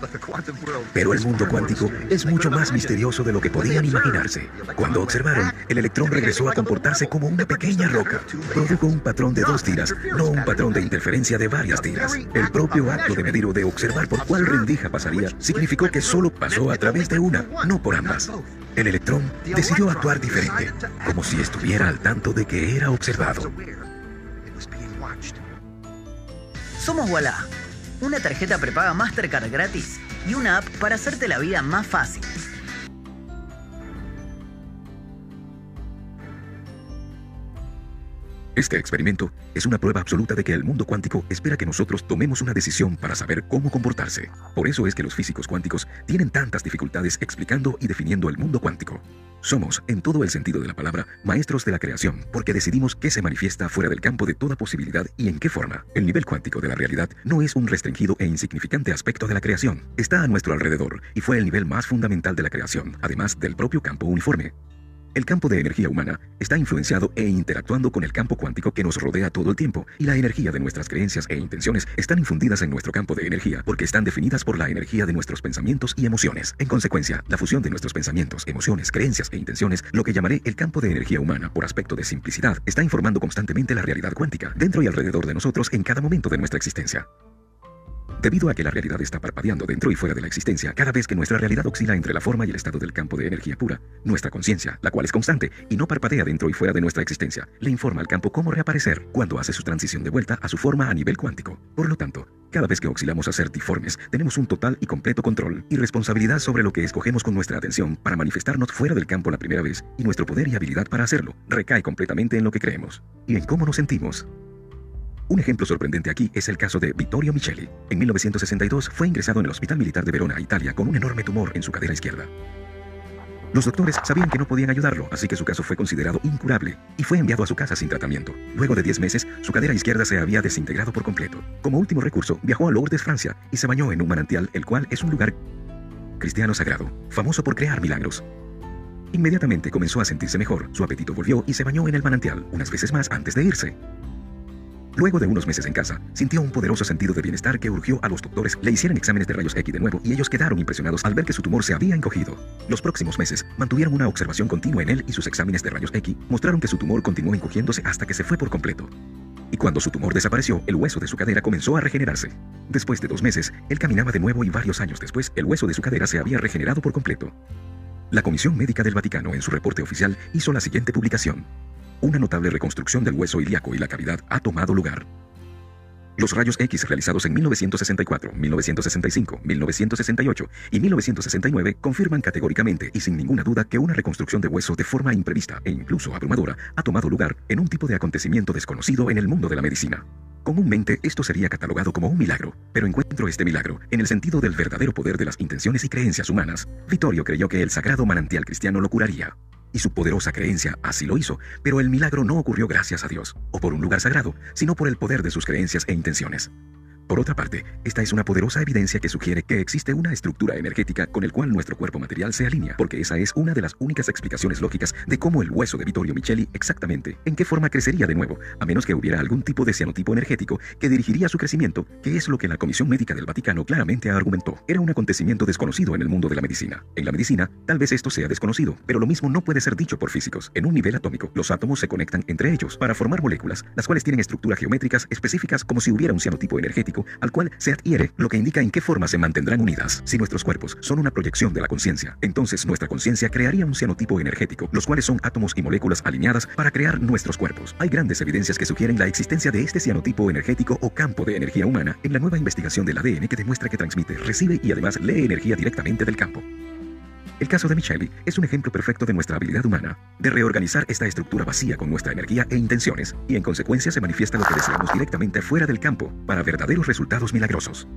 Pero el mundo cuántico es mucho más misterioso de lo que podían imaginarse. Cuando observaron, el electrón regresó a comportarse como una pequeña roca. Produjo un patrón de dos tiras, no un patrón de interferencia de varias tiras. El propio acto de medir o de observar por cuál rendija pasaría significó que solo pasó a través de una, no por ambas. El electrón decidió actuar diferente, como si estuviera al tanto de que era observado. Somos Walla, una tarjeta prepaga Mastercard gratis y una app para hacerte la vida más fácil. Este experimento es una prueba absoluta de que el mundo cuántico espera que nosotros tomemos una decisión para saber cómo comportarse. Por eso es que los físicos cuánticos tienen tantas dificultades explicando y definiendo el mundo cuántico. Somos, en todo el sentido de la palabra, maestros de la creación, porque decidimos qué se manifiesta fuera del campo de toda posibilidad y en qué forma. El nivel cuántico de la realidad no es un restringido e insignificante aspecto de la creación. Está a nuestro alrededor y fue el nivel más fundamental de la creación, además del propio campo uniforme. El campo de energía humana está influenciado e interactuando con el campo cuántico que nos rodea todo el tiempo, y la energía de nuestras creencias e intenciones están infundidas en nuestro campo de energía porque están definidas por la energía de nuestros pensamientos y emociones. En consecuencia, la fusión de nuestros pensamientos, emociones, creencias e intenciones, lo que llamaré el campo de energía humana por aspecto de simplicidad, está informando constantemente la realidad cuántica dentro y alrededor de nosotros en cada momento de nuestra existencia. Debido a que la realidad está parpadeando dentro y fuera de la existencia, cada vez que nuestra realidad oscila entre la forma y el estado del campo de energía pura, nuestra conciencia, la cual es constante y no parpadea dentro y fuera de nuestra existencia, le informa al campo cómo reaparecer cuando hace su transición de vuelta a su forma a nivel cuántico. Por lo tanto, cada vez que oscilamos a ser diformes, tenemos un total y completo control y responsabilidad sobre lo que escogemos con nuestra atención para manifestarnos fuera del campo la primera vez y nuestro poder y habilidad para hacerlo recae completamente en lo que creemos y en cómo nos sentimos. Un ejemplo sorprendente aquí es el caso de Vittorio Micheli. En 1962 fue ingresado en el Hospital Militar de Verona, Italia, con un enorme tumor en su cadera izquierda. Los doctores sabían que no podían ayudarlo, así que su caso fue considerado incurable y fue enviado a su casa sin tratamiento. Luego de 10 meses, su cadera izquierda se había desintegrado por completo. Como último recurso, viajó a Lourdes, Francia, y se bañó en un manantial, el cual es un lugar cristiano sagrado, famoso por crear milagros. Inmediatamente comenzó a sentirse mejor, su apetito volvió y se bañó en el manantial unas veces más antes de irse. Luego de unos meses en casa, sintió un poderoso sentido de bienestar que urgió a los doctores le hicieran exámenes de rayos X de nuevo y ellos quedaron impresionados al ver que su tumor se había encogido. Los próximos meses mantuvieron una observación continua en él y sus exámenes de rayos X mostraron que su tumor continuó encogiéndose hasta que se fue por completo. Y cuando su tumor desapareció, el hueso de su cadera comenzó a regenerarse. Después de dos meses, él caminaba de nuevo y varios años después, el hueso de su cadera se había regenerado por completo. La Comisión Médica del Vaticano en su reporte oficial hizo la siguiente publicación. Una notable reconstrucción del hueso ilíaco y la cavidad ha tomado lugar. Los rayos X realizados en 1964, 1965, 1968 y 1969 confirman categóricamente y sin ninguna duda que una reconstrucción de hueso de forma imprevista e incluso abrumadora ha tomado lugar en un tipo de acontecimiento desconocido en el mundo de la medicina. Comúnmente esto sería catalogado como un milagro, pero encuentro este milagro en el sentido del verdadero poder de las intenciones y creencias humanas. Vittorio creyó que el sagrado manantial cristiano lo curaría y su poderosa creencia así lo hizo, pero el milagro no ocurrió gracias a Dios, o por un lugar sagrado, sino por el poder de sus creencias e intenciones. Por otra parte, esta es una poderosa evidencia que sugiere que existe una estructura energética con el cual nuestro cuerpo material se alinea, porque esa es una de las únicas explicaciones lógicas de cómo el hueso de Vittorio Micheli exactamente, en qué forma crecería de nuevo, a menos que hubiera algún tipo de cianotipo energético que dirigiría su crecimiento, que es lo que la Comisión Médica del Vaticano claramente argumentó. Era un acontecimiento desconocido en el mundo de la medicina. En la medicina, tal vez esto sea desconocido, pero lo mismo no puede ser dicho por físicos. En un nivel atómico, los átomos se conectan entre ellos para formar moléculas, las cuales tienen estructuras geométricas específicas como si hubiera un cianotipo energético al cual se adhiere, lo que indica en qué forma se mantendrán unidas. Si nuestros cuerpos son una proyección de la conciencia, entonces nuestra conciencia crearía un cianotipo energético, los cuales son átomos y moléculas alineadas para crear nuestros cuerpos. Hay grandes evidencias que sugieren la existencia de este cianotipo energético o campo de energía humana en la nueva investigación del ADN que demuestra que transmite, recibe y además lee energía directamente del campo. El caso de Micheli es un ejemplo perfecto de nuestra habilidad humana de reorganizar esta estructura vacía con nuestra energía e intenciones, y en consecuencia se manifiesta lo que deseamos directamente fuera del campo para verdaderos resultados milagrosos.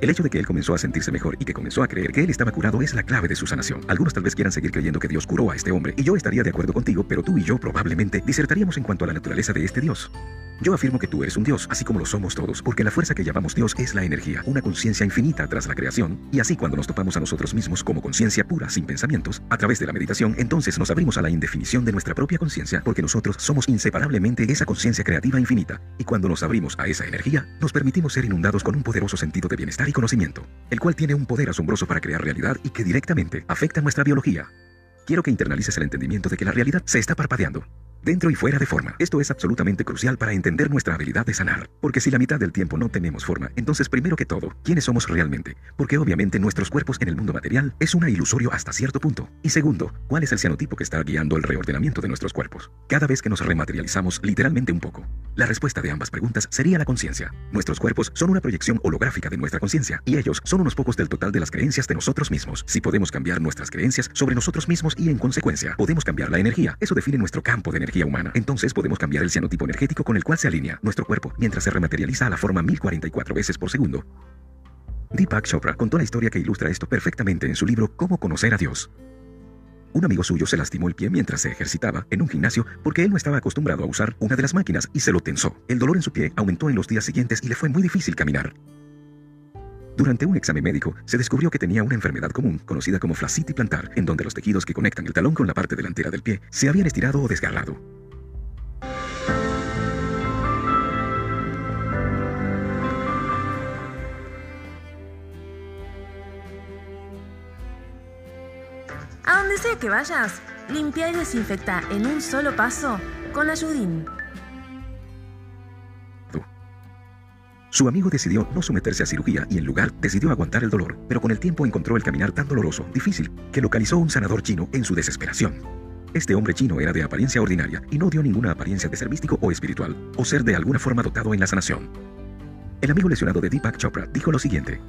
El hecho de que él comenzó a sentirse mejor y que comenzó a creer que él estaba curado es la clave de su sanación. Algunos tal vez quieran seguir creyendo que Dios curó a este hombre, y yo estaría de acuerdo contigo, pero tú y yo probablemente disertaríamos en cuanto a la naturaleza de este Dios. Yo afirmo que tú eres un Dios, así como lo somos todos, porque la fuerza que llamamos Dios es la energía, una conciencia infinita tras la creación, y así cuando nos topamos a nosotros mismos como conciencia pura, sin pensamientos, a través de la meditación, entonces nos abrimos a la indefinición de nuestra propia conciencia, porque nosotros somos inseparablemente esa conciencia creativa infinita, y cuando nos abrimos a esa energía, nos permitimos ser inundados con un poderoso sentido de bienestar y conocimiento, el cual tiene un poder asombroso para crear realidad y que directamente afecta nuestra biología. Quiero que internalices el entendimiento de que la realidad se está parpadeando, dentro y fuera de forma. Esto es absolutamente crucial para entender nuestra habilidad de sanar, porque si la mitad del tiempo no tenemos forma, entonces primero que todo, ¿quiénes somos realmente? Porque obviamente nuestros cuerpos en el mundo material es una ilusorio hasta cierto punto. Y segundo, ¿cuál es el cianotipo que está guiando el reordenamiento de nuestros cuerpos? Cada vez que nos rematerializamos literalmente un poco. La respuesta de ambas preguntas sería la conciencia. Nuestros cuerpos son una proyección holográfica de nuestra conciencia, y ellos son unos pocos del total de las creencias de nosotros mismos. Si podemos cambiar nuestras creencias sobre nosotros mismos y en consecuencia podemos cambiar la energía, eso define nuestro campo de energía humana. Entonces podemos cambiar el cianotipo energético con el cual se alinea nuestro cuerpo mientras se rematerializa a la forma 1044 veces por segundo. Deepak Chopra contó la historia que ilustra esto perfectamente en su libro Cómo conocer a Dios. Un amigo suyo se lastimó el pie mientras se ejercitaba en un gimnasio porque él no estaba acostumbrado a usar una de las máquinas y se lo tensó. El dolor en su pie aumentó en los días siguientes y le fue muy difícil caminar. Durante un examen médico, se descubrió que tenía una enfermedad común, conocida como fascitis plantar, en donde los tejidos que conectan el talón con la parte delantera del pie se habían estirado o desgarrado. A donde sea que vayas, limpia y desinfecta en un solo paso con Ayudín. Su amigo decidió no someterse a cirugía y en lugar decidió aguantar el dolor, pero con el tiempo encontró el caminar tan doloroso, difícil, que localizó un sanador chino en su desesperación. Este hombre chino era de apariencia ordinaria y no dio ninguna apariencia de ser místico o espiritual, o ser de alguna forma dotado en la sanación. El amigo lesionado de Deepak Chopra dijo lo siguiente.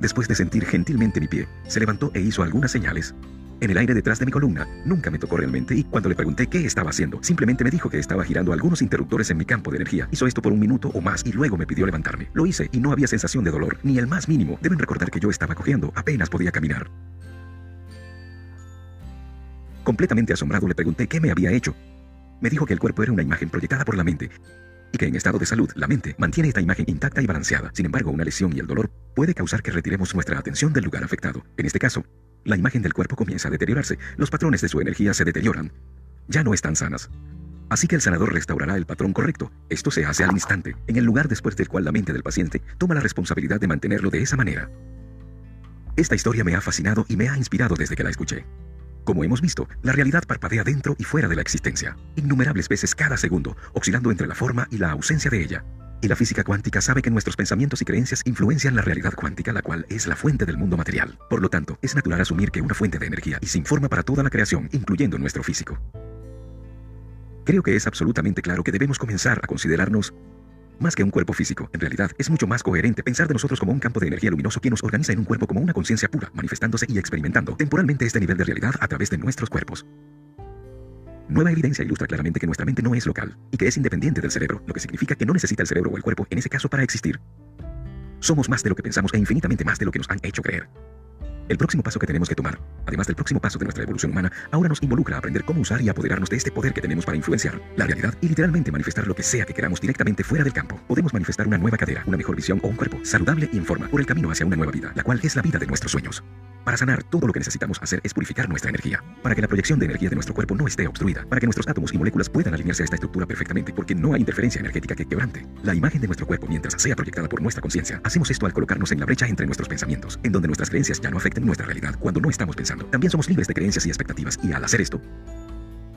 Después de sentir gentilmente mi pie, se levantó e hizo algunas señales. en el aire detrás de mi columna. Nunca me tocó realmente y cuando le pregunté qué estaba haciendo, simplemente me dijo que estaba girando algunos interruptores en mi campo de energía. Hizo esto por un minuto o más y luego me pidió levantarme. Lo hice y no había sensación de dolor, ni el más mínimo. Deben recordar que yo estaba cogiendo, apenas podía caminar. Completamente asombrado le pregunté qué me había hecho. Me dijo que el cuerpo era una imagen proyectada por la mente y que en estado de salud la mente mantiene esta imagen intacta y balanceada. Sin embargo, una lesión y el dolor puede causar que retiremos nuestra atención del lugar afectado. En este caso, la imagen del cuerpo comienza a deteriorarse, los patrones de su energía se deterioran, ya no están sanas. Así que el sanador restaurará el patrón correcto. Esto se hace al instante, en el lugar después del cual la mente del paciente toma la responsabilidad de mantenerlo de esa manera. Esta historia me ha fascinado y me ha inspirado desde que la escuché. Como hemos visto, la realidad parpadea dentro y fuera de la existencia, innumerables veces cada segundo, oscilando entre la forma y la ausencia de ella. Y la física cuántica sabe que nuestros pensamientos y creencias influencian la realidad cuántica, la cual es la fuente del mundo material. Por lo tanto, es natural asumir que una fuente de energía y se informa para toda la creación, incluyendo nuestro físico. Creo que es absolutamente claro que debemos comenzar a considerarnos más que un cuerpo físico, en realidad, es mucho más coherente pensar de nosotros como un campo de energía luminoso que nos organiza en un cuerpo como una conciencia pura, manifestándose y experimentando temporalmente este nivel de realidad a través de nuestros cuerpos. Nueva evidencia ilustra claramente que nuestra mente no es local y que es independiente del cerebro, lo que significa que no necesita el cerebro o el cuerpo en ese caso para existir. Somos más de lo que pensamos e infinitamente más de lo que nos han hecho creer. El próximo paso que tenemos que tomar, además del próximo paso de nuestra evolución humana, ahora nos involucra a aprender cómo usar y apoderarnos de este poder que tenemos para influenciar la realidad y literalmente manifestar lo que sea que queramos directamente fuera del campo. Podemos manifestar una nueva cadera, una mejor visión o un cuerpo saludable y en forma por el camino hacia una nueva vida, la cual es la vida de nuestros sueños. Para sanar, todo lo que necesitamos hacer es purificar nuestra energía, para que la proyección de energía de nuestro cuerpo no esté obstruida, para que nuestros átomos y moléculas puedan alinearse a esta estructura perfectamente, porque no hay interferencia energética que quebrante la imagen de nuestro cuerpo mientras sea proyectada por nuestra conciencia. Hacemos esto al colocarnos en la brecha entre nuestros pensamientos, en donde nuestras creencias ya no afecten nuestra realidad cuando no estamos pensando. También somos libres de creencias y expectativas, y al hacer esto,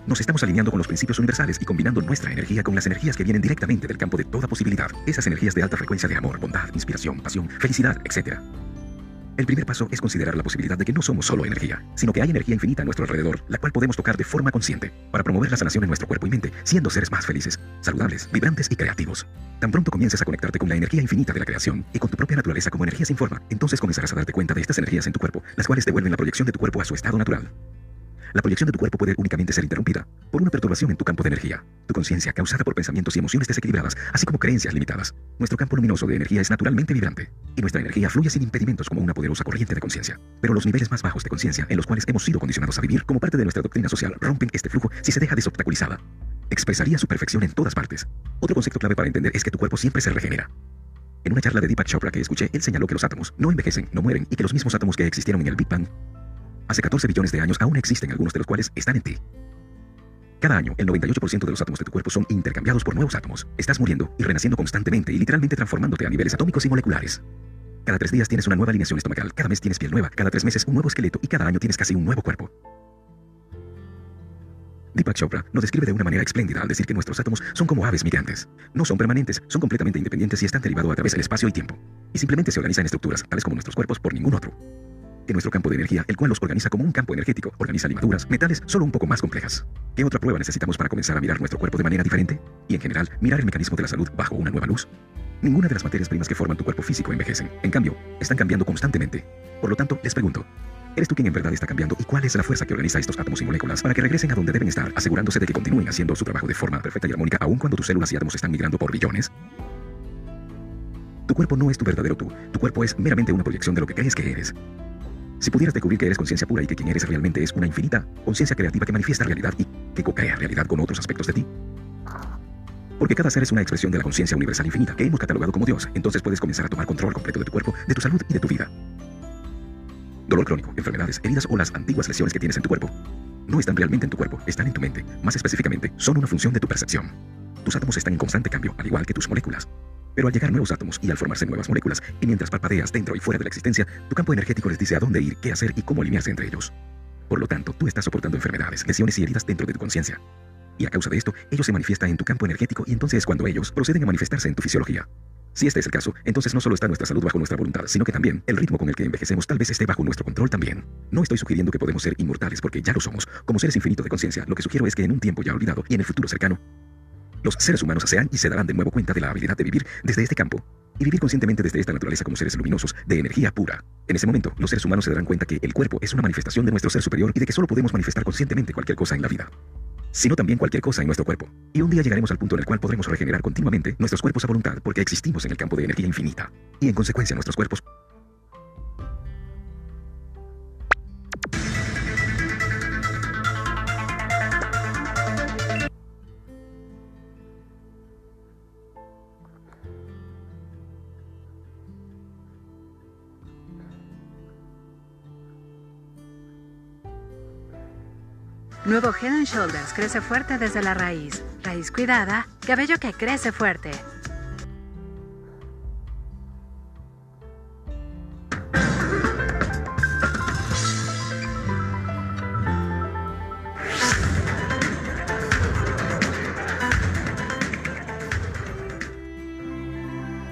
nos estamos alineando con los principios universales y combinando nuestra energía con las energías que vienen directamente del campo de toda posibilidad, esas energías de alta frecuencia de amor, bondad, inspiración, pasión, felicidad, etc. El primer paso es considerar la posibilidad de que no somos solo energía, sino que hay energía infinita a nuestro alrededor, la cual podemos tocar de forma consciente, para promover la sanación en nuestro cuerpo y mente, siendo seres más felices, saludables, vibrantes y creativos. Tan pronto comiences a conectarte con la energía infinita de la creación y con tu propia naturaleza como energía sin forma, entonces comenzarás a darte cuenta de estas energías en tu cuerpo, las cuales devuelven la proyección de tu cuerpo a su estado natural. La proyección de tu cuerpo puede únicamente ser interrumpida por una perturbación en tu campo de energía, tu conciencia causada por pensamientos y emociones desequilibradas, así como creencias limitadas. Nuestro campo luminoso de energía es naturalmente vibrante, y nuestra energía fluye sin impedimentos como una poderosa corriente de conciencia. Pero los niveles más bajos de conciencia, en los cuales hemos sido condicionados a vivir como parte de nuestra doctrina social, rompen este flujo si se deja desobstaculizada. Expresaría su perfección en todas partes. Otro concepto clave para entender es que tu cuerpo siempre se regenera. En una charla de Deepak Chopra que escuché, él señaló que los átomos no envejecen, no mueren, y que los mismos átomos que existieron en el Big Bang hace 14 billones de años aún existen algunos de los cuales están en ti. Cada año, el 98% de los átomos de tu cuerpo son intercambiados por nuevos átomos. Estás muriendo y renaciendo constantemente y literalmente transformándote a niveles atómicos y moleculares. Cada tres días tienes una nueva alineación estomacal, cada mes tienes piel nueva, cada tres meses un nuevo esqueleto y cada año tienes casi un nuevo cuerpo. Deepak Chopra nos describe de una manera espléndida al decir que nuestros átomos son como aves migrantes. No son permanentes, son completamente independientes y están derivados a través del espacio y tiempo. Y simplemente se organizan en estructuras, tales como nuestros cuerpos, por ningún otro que nuestro campo de energía, el cual los organiza como un campo energético, organiza limaduras, metales, solo un poco más complejas. ¿Qué otra prueba necesitamos para comenzar a mirar nuestro cuerpo de manera diferente? Y en general, mirar el mecanismo de la salud bajo una nueva luz. Ninguna de las materias primas que forman tu cuerpo físico envejecen. En cambio, están cambiando constantemente. Por lo tanto, les pregunto, ¿Eres tú quien en verdad está cambiando y cuál es la fuerza que organiza estos átomos y moléculas para que regresen a donde deben estar, asegurándose de que continúen haciendo su trabajo de forma perfecta y armónica aun cuando tus células y átomos están migrando por billones? Tu cuerpo no es tu verdadero tú, tu cuerpo es meramente una proyección de lo que crees que eres. Si pudieras descubrir que eres conciencia pura y que quien eres realmente es una infinita conciencia creativa que manifiesta realidad y que co-crea realidad con otros aspectos de ti. Porque cada ser es una expresión de la conciencia universal infinita que hemos catalogado como Dios, entonces puedes comenzar a tomar control completo de tu cuerpo, de tu salud y de tu vida. Dolor crónico, enfermedades, heridas o las antiguas lesiones que tienes en tu cuerpo no están realmente en tu cuerpo, están en tu mente. Más específicamente, son una función de tu percepción. Tus átomos están en constante cambio, al igual que tus moléculas. Pero al llegar nuevos átomos y al formarse nuevas moléculas, y mientras parpadeas dentro y fuera de la existencia, tu campo energético les dice a dónde ir, qué hacer y cómo alinearse entre ellos. Por lo tanto, tú estás soportando enfermedades, lesiones y heridas dentro de tu conciencia. Y a causa de esto, ellos se manifiestan en tu campo energético y entonces es cuando ellos proceden a manifestarse en tu fisiología. Si este es el caso, entonces no solo está nuestra salud bajo nuestra voluntad, sino que también el ritmo con el que envejecemos tal vez esté bajo nuestro control también. No estoy sugiriendo que podemos ser inmortales porque ya lo somos, como seres infinitos de conciencia, lo que sugiero es que en un tiempo ya olvidado y en el futuro cercano, Los seres humanos se y se darán de nuevo cuenta de la habilidad de vivir desde este campo y vivir conscientemente desde esta naturaleza como seres luminosos de energía pura. En ese momento, los seres humanos se darán cuenta que el cuerpo es una manifestación de nuestro ser superior y de que solo podemos manifestar conscientemente cualquier cosa en la vida sino también cualquier cosa en nuestro cuerpo. Y un día llegaremos al punto en el cual podremos regenerar continuamente nuestros cuerpos a voluntad porque existimos en el campo de energía infinita. Y en consecuencia nuestros cuerpos Nuevo Head Shoulders crece fuerte desde la raíz. Raíz cuidada, cabello que crece fuerte.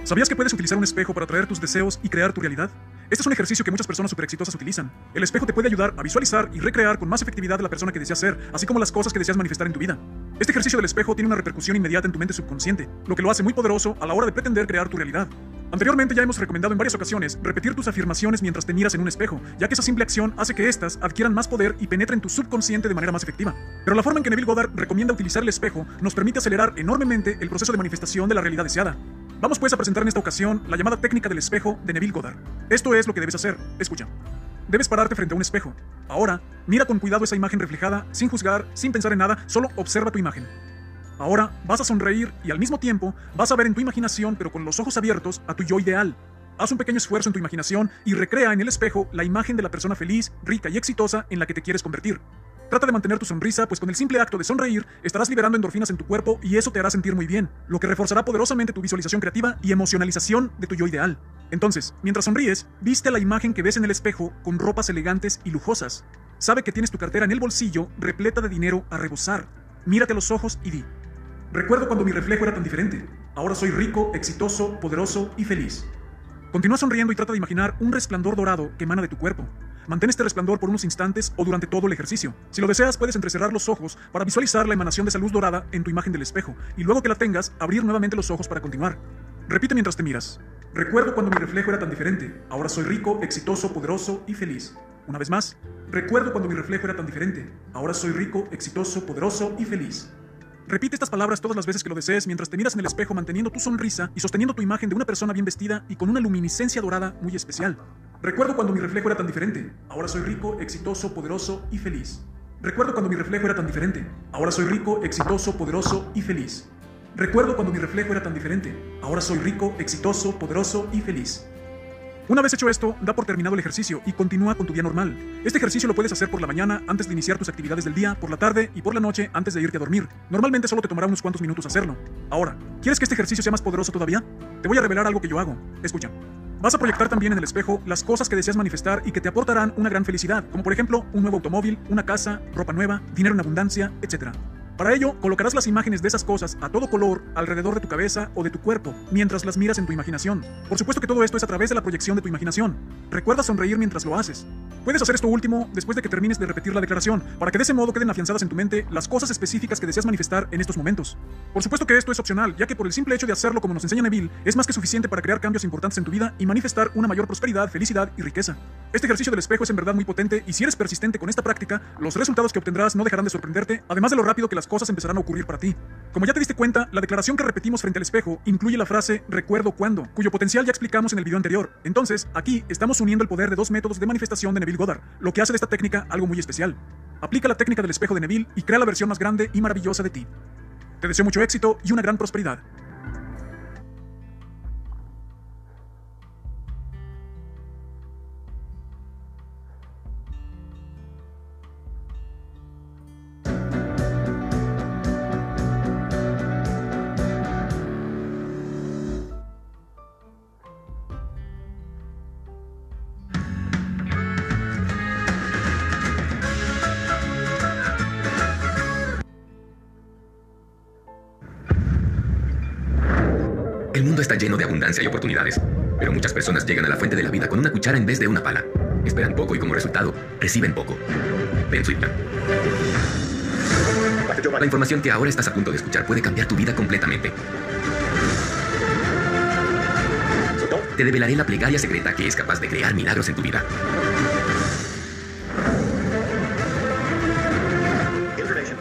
¿Sabías que puedes utilizar un espejo para atraer tus deseos y crear tu realidad? Este es un ejercicio que muchas personas super exitosas utilizan. El espejo te puede ayudar a visualizar y recrear con más efectividad la persona que deseas ser, así como las cosas que deseas manifestar en tu vida. Este ejercicio del espejo tiene una repercusión inmediata en tu mente subconsciente, lo que lo hace muy poderoso a la hora de pretender crear tu realidad. Anteriormente ya hemos recomendado en varias ocasiones repetir tus afirmaciones mientras te miras en un espejo, ya que esa simple acción hace que éstas adquieran más poder y penetren tu subconsciente de manera más efectiva. Pero la forma en que Neville Goddard recomienda utilizar el espejo nos permite acelerar enormemente el proceso de manifestación de la realidad deseada. Vamos pues a presentar en esta ocasión la llamada técnica del espejo de Neville Goddard. Esto es lo que debes hacer. Escucha. Debes pararte frente a un espejo. Ahora, mira con cuidado esa imagen reflejada, sin juzgar, sin pensar en nada, solo observa tu imagen. Ahora vas a sonreír y al mismo tiempo vas a ver en tu imaginación, pero con los ojos abiertos, a tu yo ideal. Haz un pequeño esfuerzo en tu imaginación y recrea en el espejo la imagen de la persona feliz, rica y exitosa en la que te quieres convertir. Trata de mantener tu sonrisa, pues con el simple acto de sonreír estarás liberando endorfinas en tu cuerpo y eso te hará sentir muy bien, lo que reforzará poderosamente tu visualización creativa y emocionalización de tu yo ideal. Entonces, mientras sonríes, viste la imagen que ves en el espejo con ropas elegantes y lujosas. Sabe que tienes tu cartera en el bolsillo repleta de dinero a rebosar. Mírate a los ojos y di. Recuerdo cuando mi reflejo era tan diferente. Ahora soy rico, exitoso, poderoso y feliz. Continúa sonriendo y trata de imaginar un resplandor dorado que emana de tu cuerpo. Mantén este resplandor por unos instantes o durante todo el ejercicio. Si lo deseas, puedes entrecerrar los ojos para visualizar la emanación de esa luz dorada en tu imagen del espejo, y luego que la tengas, abrir nuevamente los ojos para continuar. Repite mientras te miras. Recuerdo cuando mi reflejo era tan diferente. Ahora soy rico, exitoso, poderoso y feliz. Una vez más. Recuerdo cuando mi reflejo era tan diferente. Ahora soy rico, exitoso, poderoso y feliz. Repite estas palabras todas las veces que lo desees mientras te miras en el espejo manteniendo tu sonrisa y sosteniendo tu imagen de una persona bien vestida y con una luminiscencia dorada muy especial. Recuerdo cuando mi reflejo era tan diferente. Ahora soy rico, exitoso, poderoso y feliz. Recuerdo cuando mi reflejo era tan diferente. Ahora soy rico, exitoso, poderoso y feliz. Recuerdo cuando mi reflejo era tan diferente. Ahora soy rico, exitoso, poderoso y feliz. Una vez hecho esto, da por terminado el ejercicio y continúa con tu día normal. Este ejercicio lo puedes hacer por la mañana antes de iniciar tus actividades del día, por la tarde y por la noche antes de irte a dormir. Normalmente solo te tomará unos cuantos minutos hacerlo. Ahora, ¿quieres que este ejercicio sea más poderoso todavía? Te voy a revelar algo que yo hago. Escucha. Vas a proyectar también en el espejo las cosas que deseas manifestar y que te aportarán una gran felicidad, como por ejemplo un nuevo automóvil, una casa, ropa nueva, dinero en abundancia, etc. Para ello, colocarás las imágenes de esas cosas a todo color alrededor de tu cabeza o de tu cuerpo, mientras las miras en tu imaginación. Por supuesto que todo esto es a través de la proyección de tu imaginación. Recuerda sonreír mientras lo haces. Puedes hacer esto último después de que termines de repetir la declaración, para que de ese modo queden afianzadas en tu mente las cosas específicas que deseas manifestar en estos momentos. Por supuesto que esto es opcional, ya que por el simple hecho de hacerlo como nos enseña Neville, es más que suficiente para crear cambios importantes en tu vida y manifestar una mayor prosperidad, felicidad y riqueza. Este ejercicio del espejo es en verdad muy potente y si eres persistente con esta práctica, los resultados que obtendrás no dejarán de sorprenderte, además de lo rápido que las cosas empezarán a ocurrir para ti. Como ya te diste cuenta, la declaración que repetimos frente al espejo incluye la frase recuerdo cuándo, cuyo potencial ya explicamos en el video anterior. Entonces, aquí estamos uniendo el poder de dos métodos de manifestación de Neville Goddard, lo que hace de esta técnica algo muy especial. Aplica la técnica del espejo de Neville y crea la versión más grande y maravillosa de ti. Te deseo mucho éxito y una gran prosperidad. Abundancia oportunidades, pero muchas personas llegan a la fuente de la vida con una cuchara en vez de una pala. Esperan poco y como resultado, reciben poco. Ben Sweetman. La información que ahora estás a punto de escuchar puede cambiar tu vida completamente. Te develaré la plegaria secreta que es capaz de crear milagros en tu vida.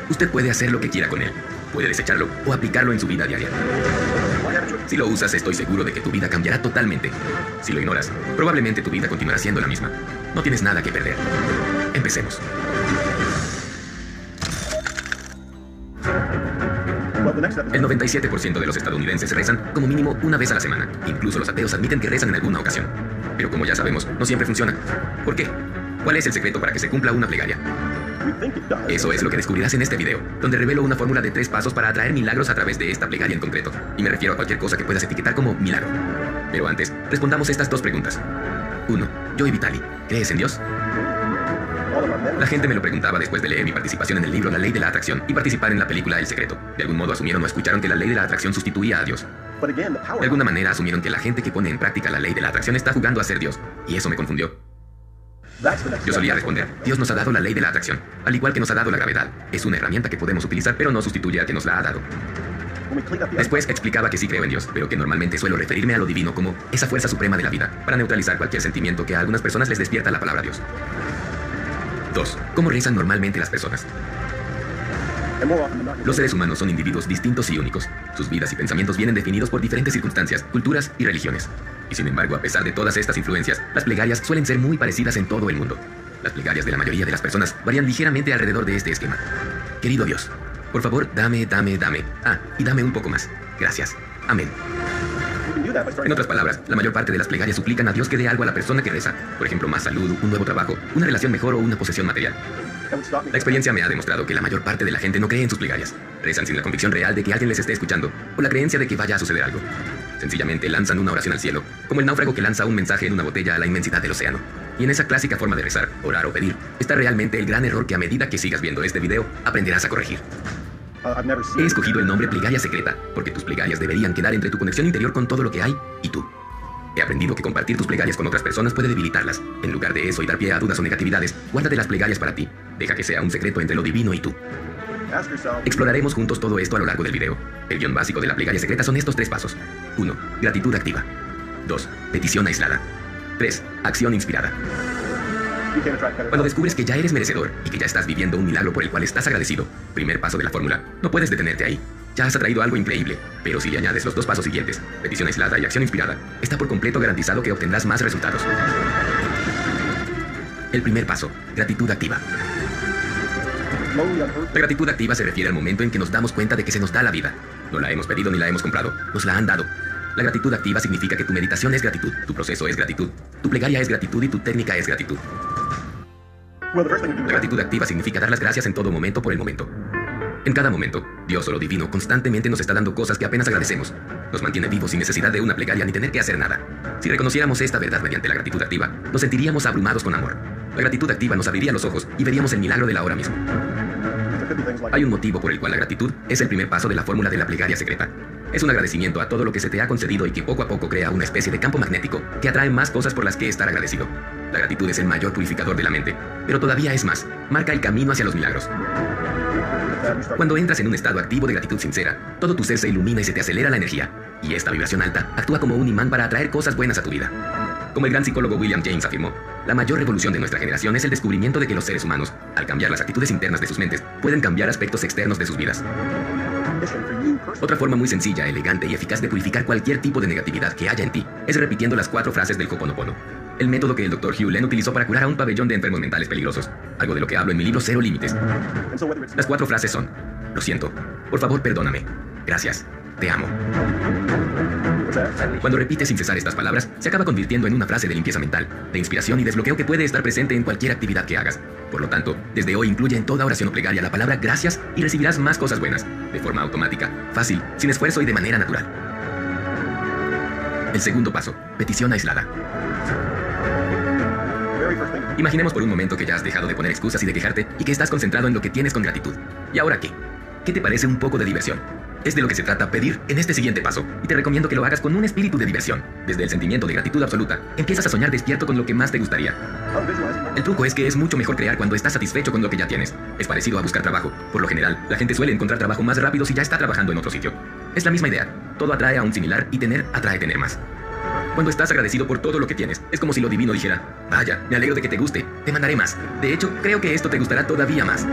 Usted puede hacer lo que quiera con él. Puede desecharlo o aplicarlo en su vida diaria. Si lo usas, estoy seguro de que tu vida cambiará totalmente. Si lo ignoras, probablemente tu vida continuará siendo la misma. No tienes nada que perder. Empecemos. El 97% de los estadounidenses rezan como mínimo una vez a la semana. Incluso los ateos admiten que rezan en alguna ocasión. Pero como ya sabemos, no siempre funciona. ¿Por qué? ¿Cuál es el secreto para que se cumpla una plegaria? Eso es lo que descubrirás en este video, donde revelo una fórmula de tres pasos para atraer milagros a través de esta plegaria en concreto. Y me refiero a cualquier cosa que puedas etiquetar como milagro. Pero antes, respondamos estas dos preguntas. 1. Yo y Vitali, ¿crees en Dios? La gente me lo preguntaba después de leer mi participación en el libro La Ley de la Atracción y participar en la película El Secreto. De algún modo asumieron o escucharon que la ley de la atracción sustituía a Dios. De alguna manera asumieron que la gente que pone en práctica la ley de la atracción está jugando a ser Dios. Y eso me confundió. Yo solía responder, Dios nos ha dado la ley de la atracción, al igual que nos ha dado la gravedad. Es una herramienta que podemos utilizar, pero no sustituye a que nos la ha dado. Después explicaba que sí creo en Dios, pero que normalmente suelo referirme a lo divino como esa fuerza suprema de la vida, para neutralizar cualquier sentimiento que a algunas personas les despierta la palabra Dios. 2. ¿Cómo rezan normalmente las personas? Los seres humanos son individuos distintos y únicos. Sus vidas y pensamientos vienen definidos por diferentes circunstancias, culturas y religiones. Y sin embargo, a pesar de todas estas influencias, las plegarias suelen ser muy parecidas en todo el mundo. Las plegarias de la mayoría de las personas varían ligeramente alrededor de este esquema. Querido Dios, por favor, dame, dame, dame. Ah, y dame un poco más. Gracias. Amén. En otras palabras, la mayor parte de las plegarias suplican a Dios que dé algo a la persona que reza. Por ejemplo, más salud, un nuevo trabajo, una relación mejor o una posesión material. La experiencia me ha demostrado que la mayor parte de la gente no cree en sus plegarias. Rezan sin la convicción real de que alguien les esté escuchando o la creencia de que vaya a suceder algo. Sencillamente lanzan una oración al cielo, como el náufrago que lanza un mensaje en una botella a la inmensidad del océano. Y en esa clásica forma de rezar, orar o pedir, está realmente el gran error que a medida que sigas viendo este video, aprenderás a corregir. He escogido el nombre plegaria secreta, porque tus plegarias deberían quedar entre tu conexión interior con todo lo que hay y tú. He aprendido que compartir tus plegarias con otras personas puede debilitarlas. En lugar de eso y dar pie a dudas o negatividades, guárdate las plegarias para ti. Deja que sea un secreto entre lo divino y tú. Exploraremos juntos todo esto a lo largo del video. El guion básico de la plegaria secreta son estos tres pasos. 1. Gratitud activa. 2. Petición aislada. 3. Acción inspirada. Cuando descubres que ya eres merecedor y que ya estás viviendo un milagro por el cual estás agradecido, primer paso de la fórmula, no puedes detenerte ahí. Ya has atraído algo increíble, pero si le añades los dos pasos siguientes, petición aislada y acción inspirada, está por completo garantizado que obtendrás más resultados. El primer paso, gratitud activa. La gratitud activa se refiere al momento en que nos damos cuenta de que se nos da la vida. No la hemos pedido ni la hemos comprado, nos la han dado. La gratitud activa significa que tu meditación es gratitud, tu proceso es gratitud, tu plegaria es gratitud y tu técnica es gratitud. La gratitud activa significa dar las gracias en todo momento por el momento. En cada momento, Dios o lo divino constantemente nos está dando cosas que apenas agradecemos. Nos mantiene vivos sin necesidad de una plegaria ni tener que hacer nada. Si reconociéramos esta verdad mediante la gratitud activa, nos sentiríamos abrumados con amor. La gratitud activa nos abriría los ojos y veríamos el milagro de la hora mismo. Hay un motivo por el cual la gratitud es el primer paso de la fórmula de la plegaria secreta. Es un agradecimiento a todo lo que se te ha concedido y que poco a poco crea una especie de campo magnético que atrae más cosas por las que estar agradecido. La gratitud es el mayor purificador de la mente, pero todavía es más, marca el camino hacia los milagros. Cuando entras en un estado activo de gratitud sincera, todo tu ser se ilumina y se te acelera la energía, y esta vibración alta actúa como un imán para atraer cosas buenas a tu vida. Como el gran psicólogo William James afirmó, la mayor revolución de nuestra generación es el descubrimiento de que los seres humanos, al cambiar las actitudes internas de sus mentes, pueden cambiar aspectos externos de sus vidas. Otra forma muy sencilla, elegante y eficaz de purificar cualquier tipo de negatividad que haya en ti es repitiendo las cuatro frases del Ho'oponopono. El método que el Dr. Hugh Len utilizó para curar a un pabellón de enfermos mentales peligrosos. Algo de lo que hablo en mi libro Cero Límites. Las cuatro frases son: Lo siento. Por favor, perdóname. Gracias. Te amo. Cuando repites sin cesar estas palabras, se acaba convirtiendo en una frase de limpieza mental, de inspiración y desbloqueo que puede estar presente en cualquier actividad que hagas. Por lo tanto, desde hoy incluye en toda oración o plegaria la palabra gracias y recibirás más cosas buenas, de forma automática, fácil, sin esfuerzo y de manera natural. El segundo paso, petición aislada. Imaginemos por un momento que ya has dejado de poner excusas y de quejarte y que estás concentrado en lo que tienes con gratitud. ¿Y ahora qué? ¿Qué te parece un poco de diversión? Es de lo que se trata pedir en este siguiente paso, y te recomiendo que lo hagas con un espíritu de diversión. Desde el sentimiento de gratitud absoluta, empiezas a soñar despierto con lo que más te gustaría. El truco es que es mucho mejor crear cuando estás satisfecho con lo que ya tienes. Es parecido a buscar trabajo. Por lo general, la gente suele encontrar trabajo más rápido si ya está trabajando en otro sitio. Es la misma idea. Todo atrae a un similar y tener atrae tener más. Cuando estás agradecido por todo lo que tienes, es como si lo divino dijera, vaya, me alegro de que te guste, te mandaré más. De hecho, creo que esto te gustará todavía más.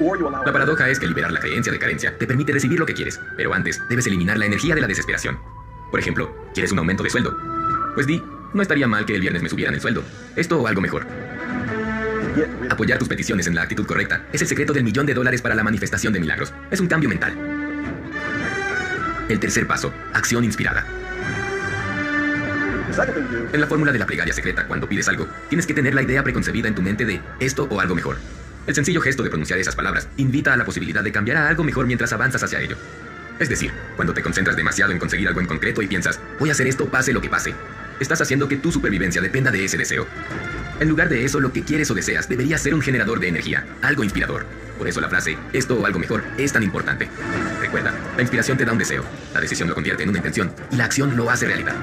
La paradoja es que liberar la creencia de carencia te permite recibir lo que quieres, pero antes debes eliminar la energía de la desesperación. Por ejemplo, ¿quieres un aumento de sueldo? Pues di, no estaría mal que el viernes me subieran el sueldo. Esto o algo mejor. Apoyar tus peticiones en la actitud correcta es el secreto del millón de dólares para la manifestación de milagros. Es un cambio mental. El tercer paso, acción inspirada. En la fórmula de la plegaria secreta, cuando pides algo, tienes que tener la idea preconcebida en tu mente de esto o algo mejor. El sencillo gesto de pronunciar esas palabras invita a la posibilidad de cambiar a algo mejor mientras avanzas hacia ello. Es decir, cuando te concentras demasiado en conseguir algo en concreto y piensas, voy a hacer esto pase lo que pase, estás haciendo que tu supervivencia dependa de ese deseo. En lugar de eso, lo que quieres o deseas debería ser un generador de energía, algo inspirador. Por eso la frase, esto o algo mejor, es tan importante. Recuerda, la inspiración te da un deseo, la decisión lo convierte en una intención y la acción lo hace realidad.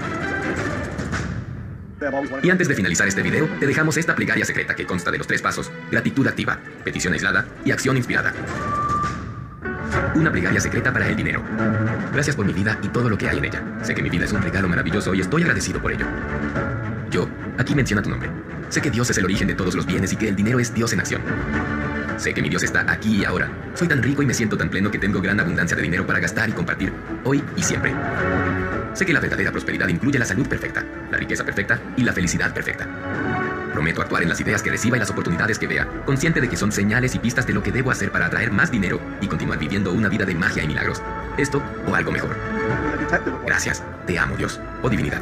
Y antes de finalizar este video, te dejamos esta plegaria secreta que consta de los tres pasos, gratitud activa, petición aislada y acción inspirada. Una plegaria secreta para el dinero. Gracias por mi vida y todo lo que hay en ella. Sé que mi vida es un regalo maravilloso y estoy agradecido por ello. Yo, aquí menciona tu nombre. Sé que Dios es el origen de todos los bienes y que el dinero es Dios en acción. Sé que mi Dios está aquí y ahora. Soy tan rico y me siento tan pleno que tengo gran abundancia de dinero para gastar y compartir, hoy y siempre. Sé que la verdadera prosperidad incluye la salud perfecta, la riqueza perfecta y la felicidad perfecta. Prometo actuar en las ideas que reciba y las oportunidades que vea, consciente de que son señales y pistas de lo que debo hacer para atraer más dinero y continuar viviendo una vida de magia y milagros. Esto o algo mejor. Gracias. Te amo, Dios. O divinidad.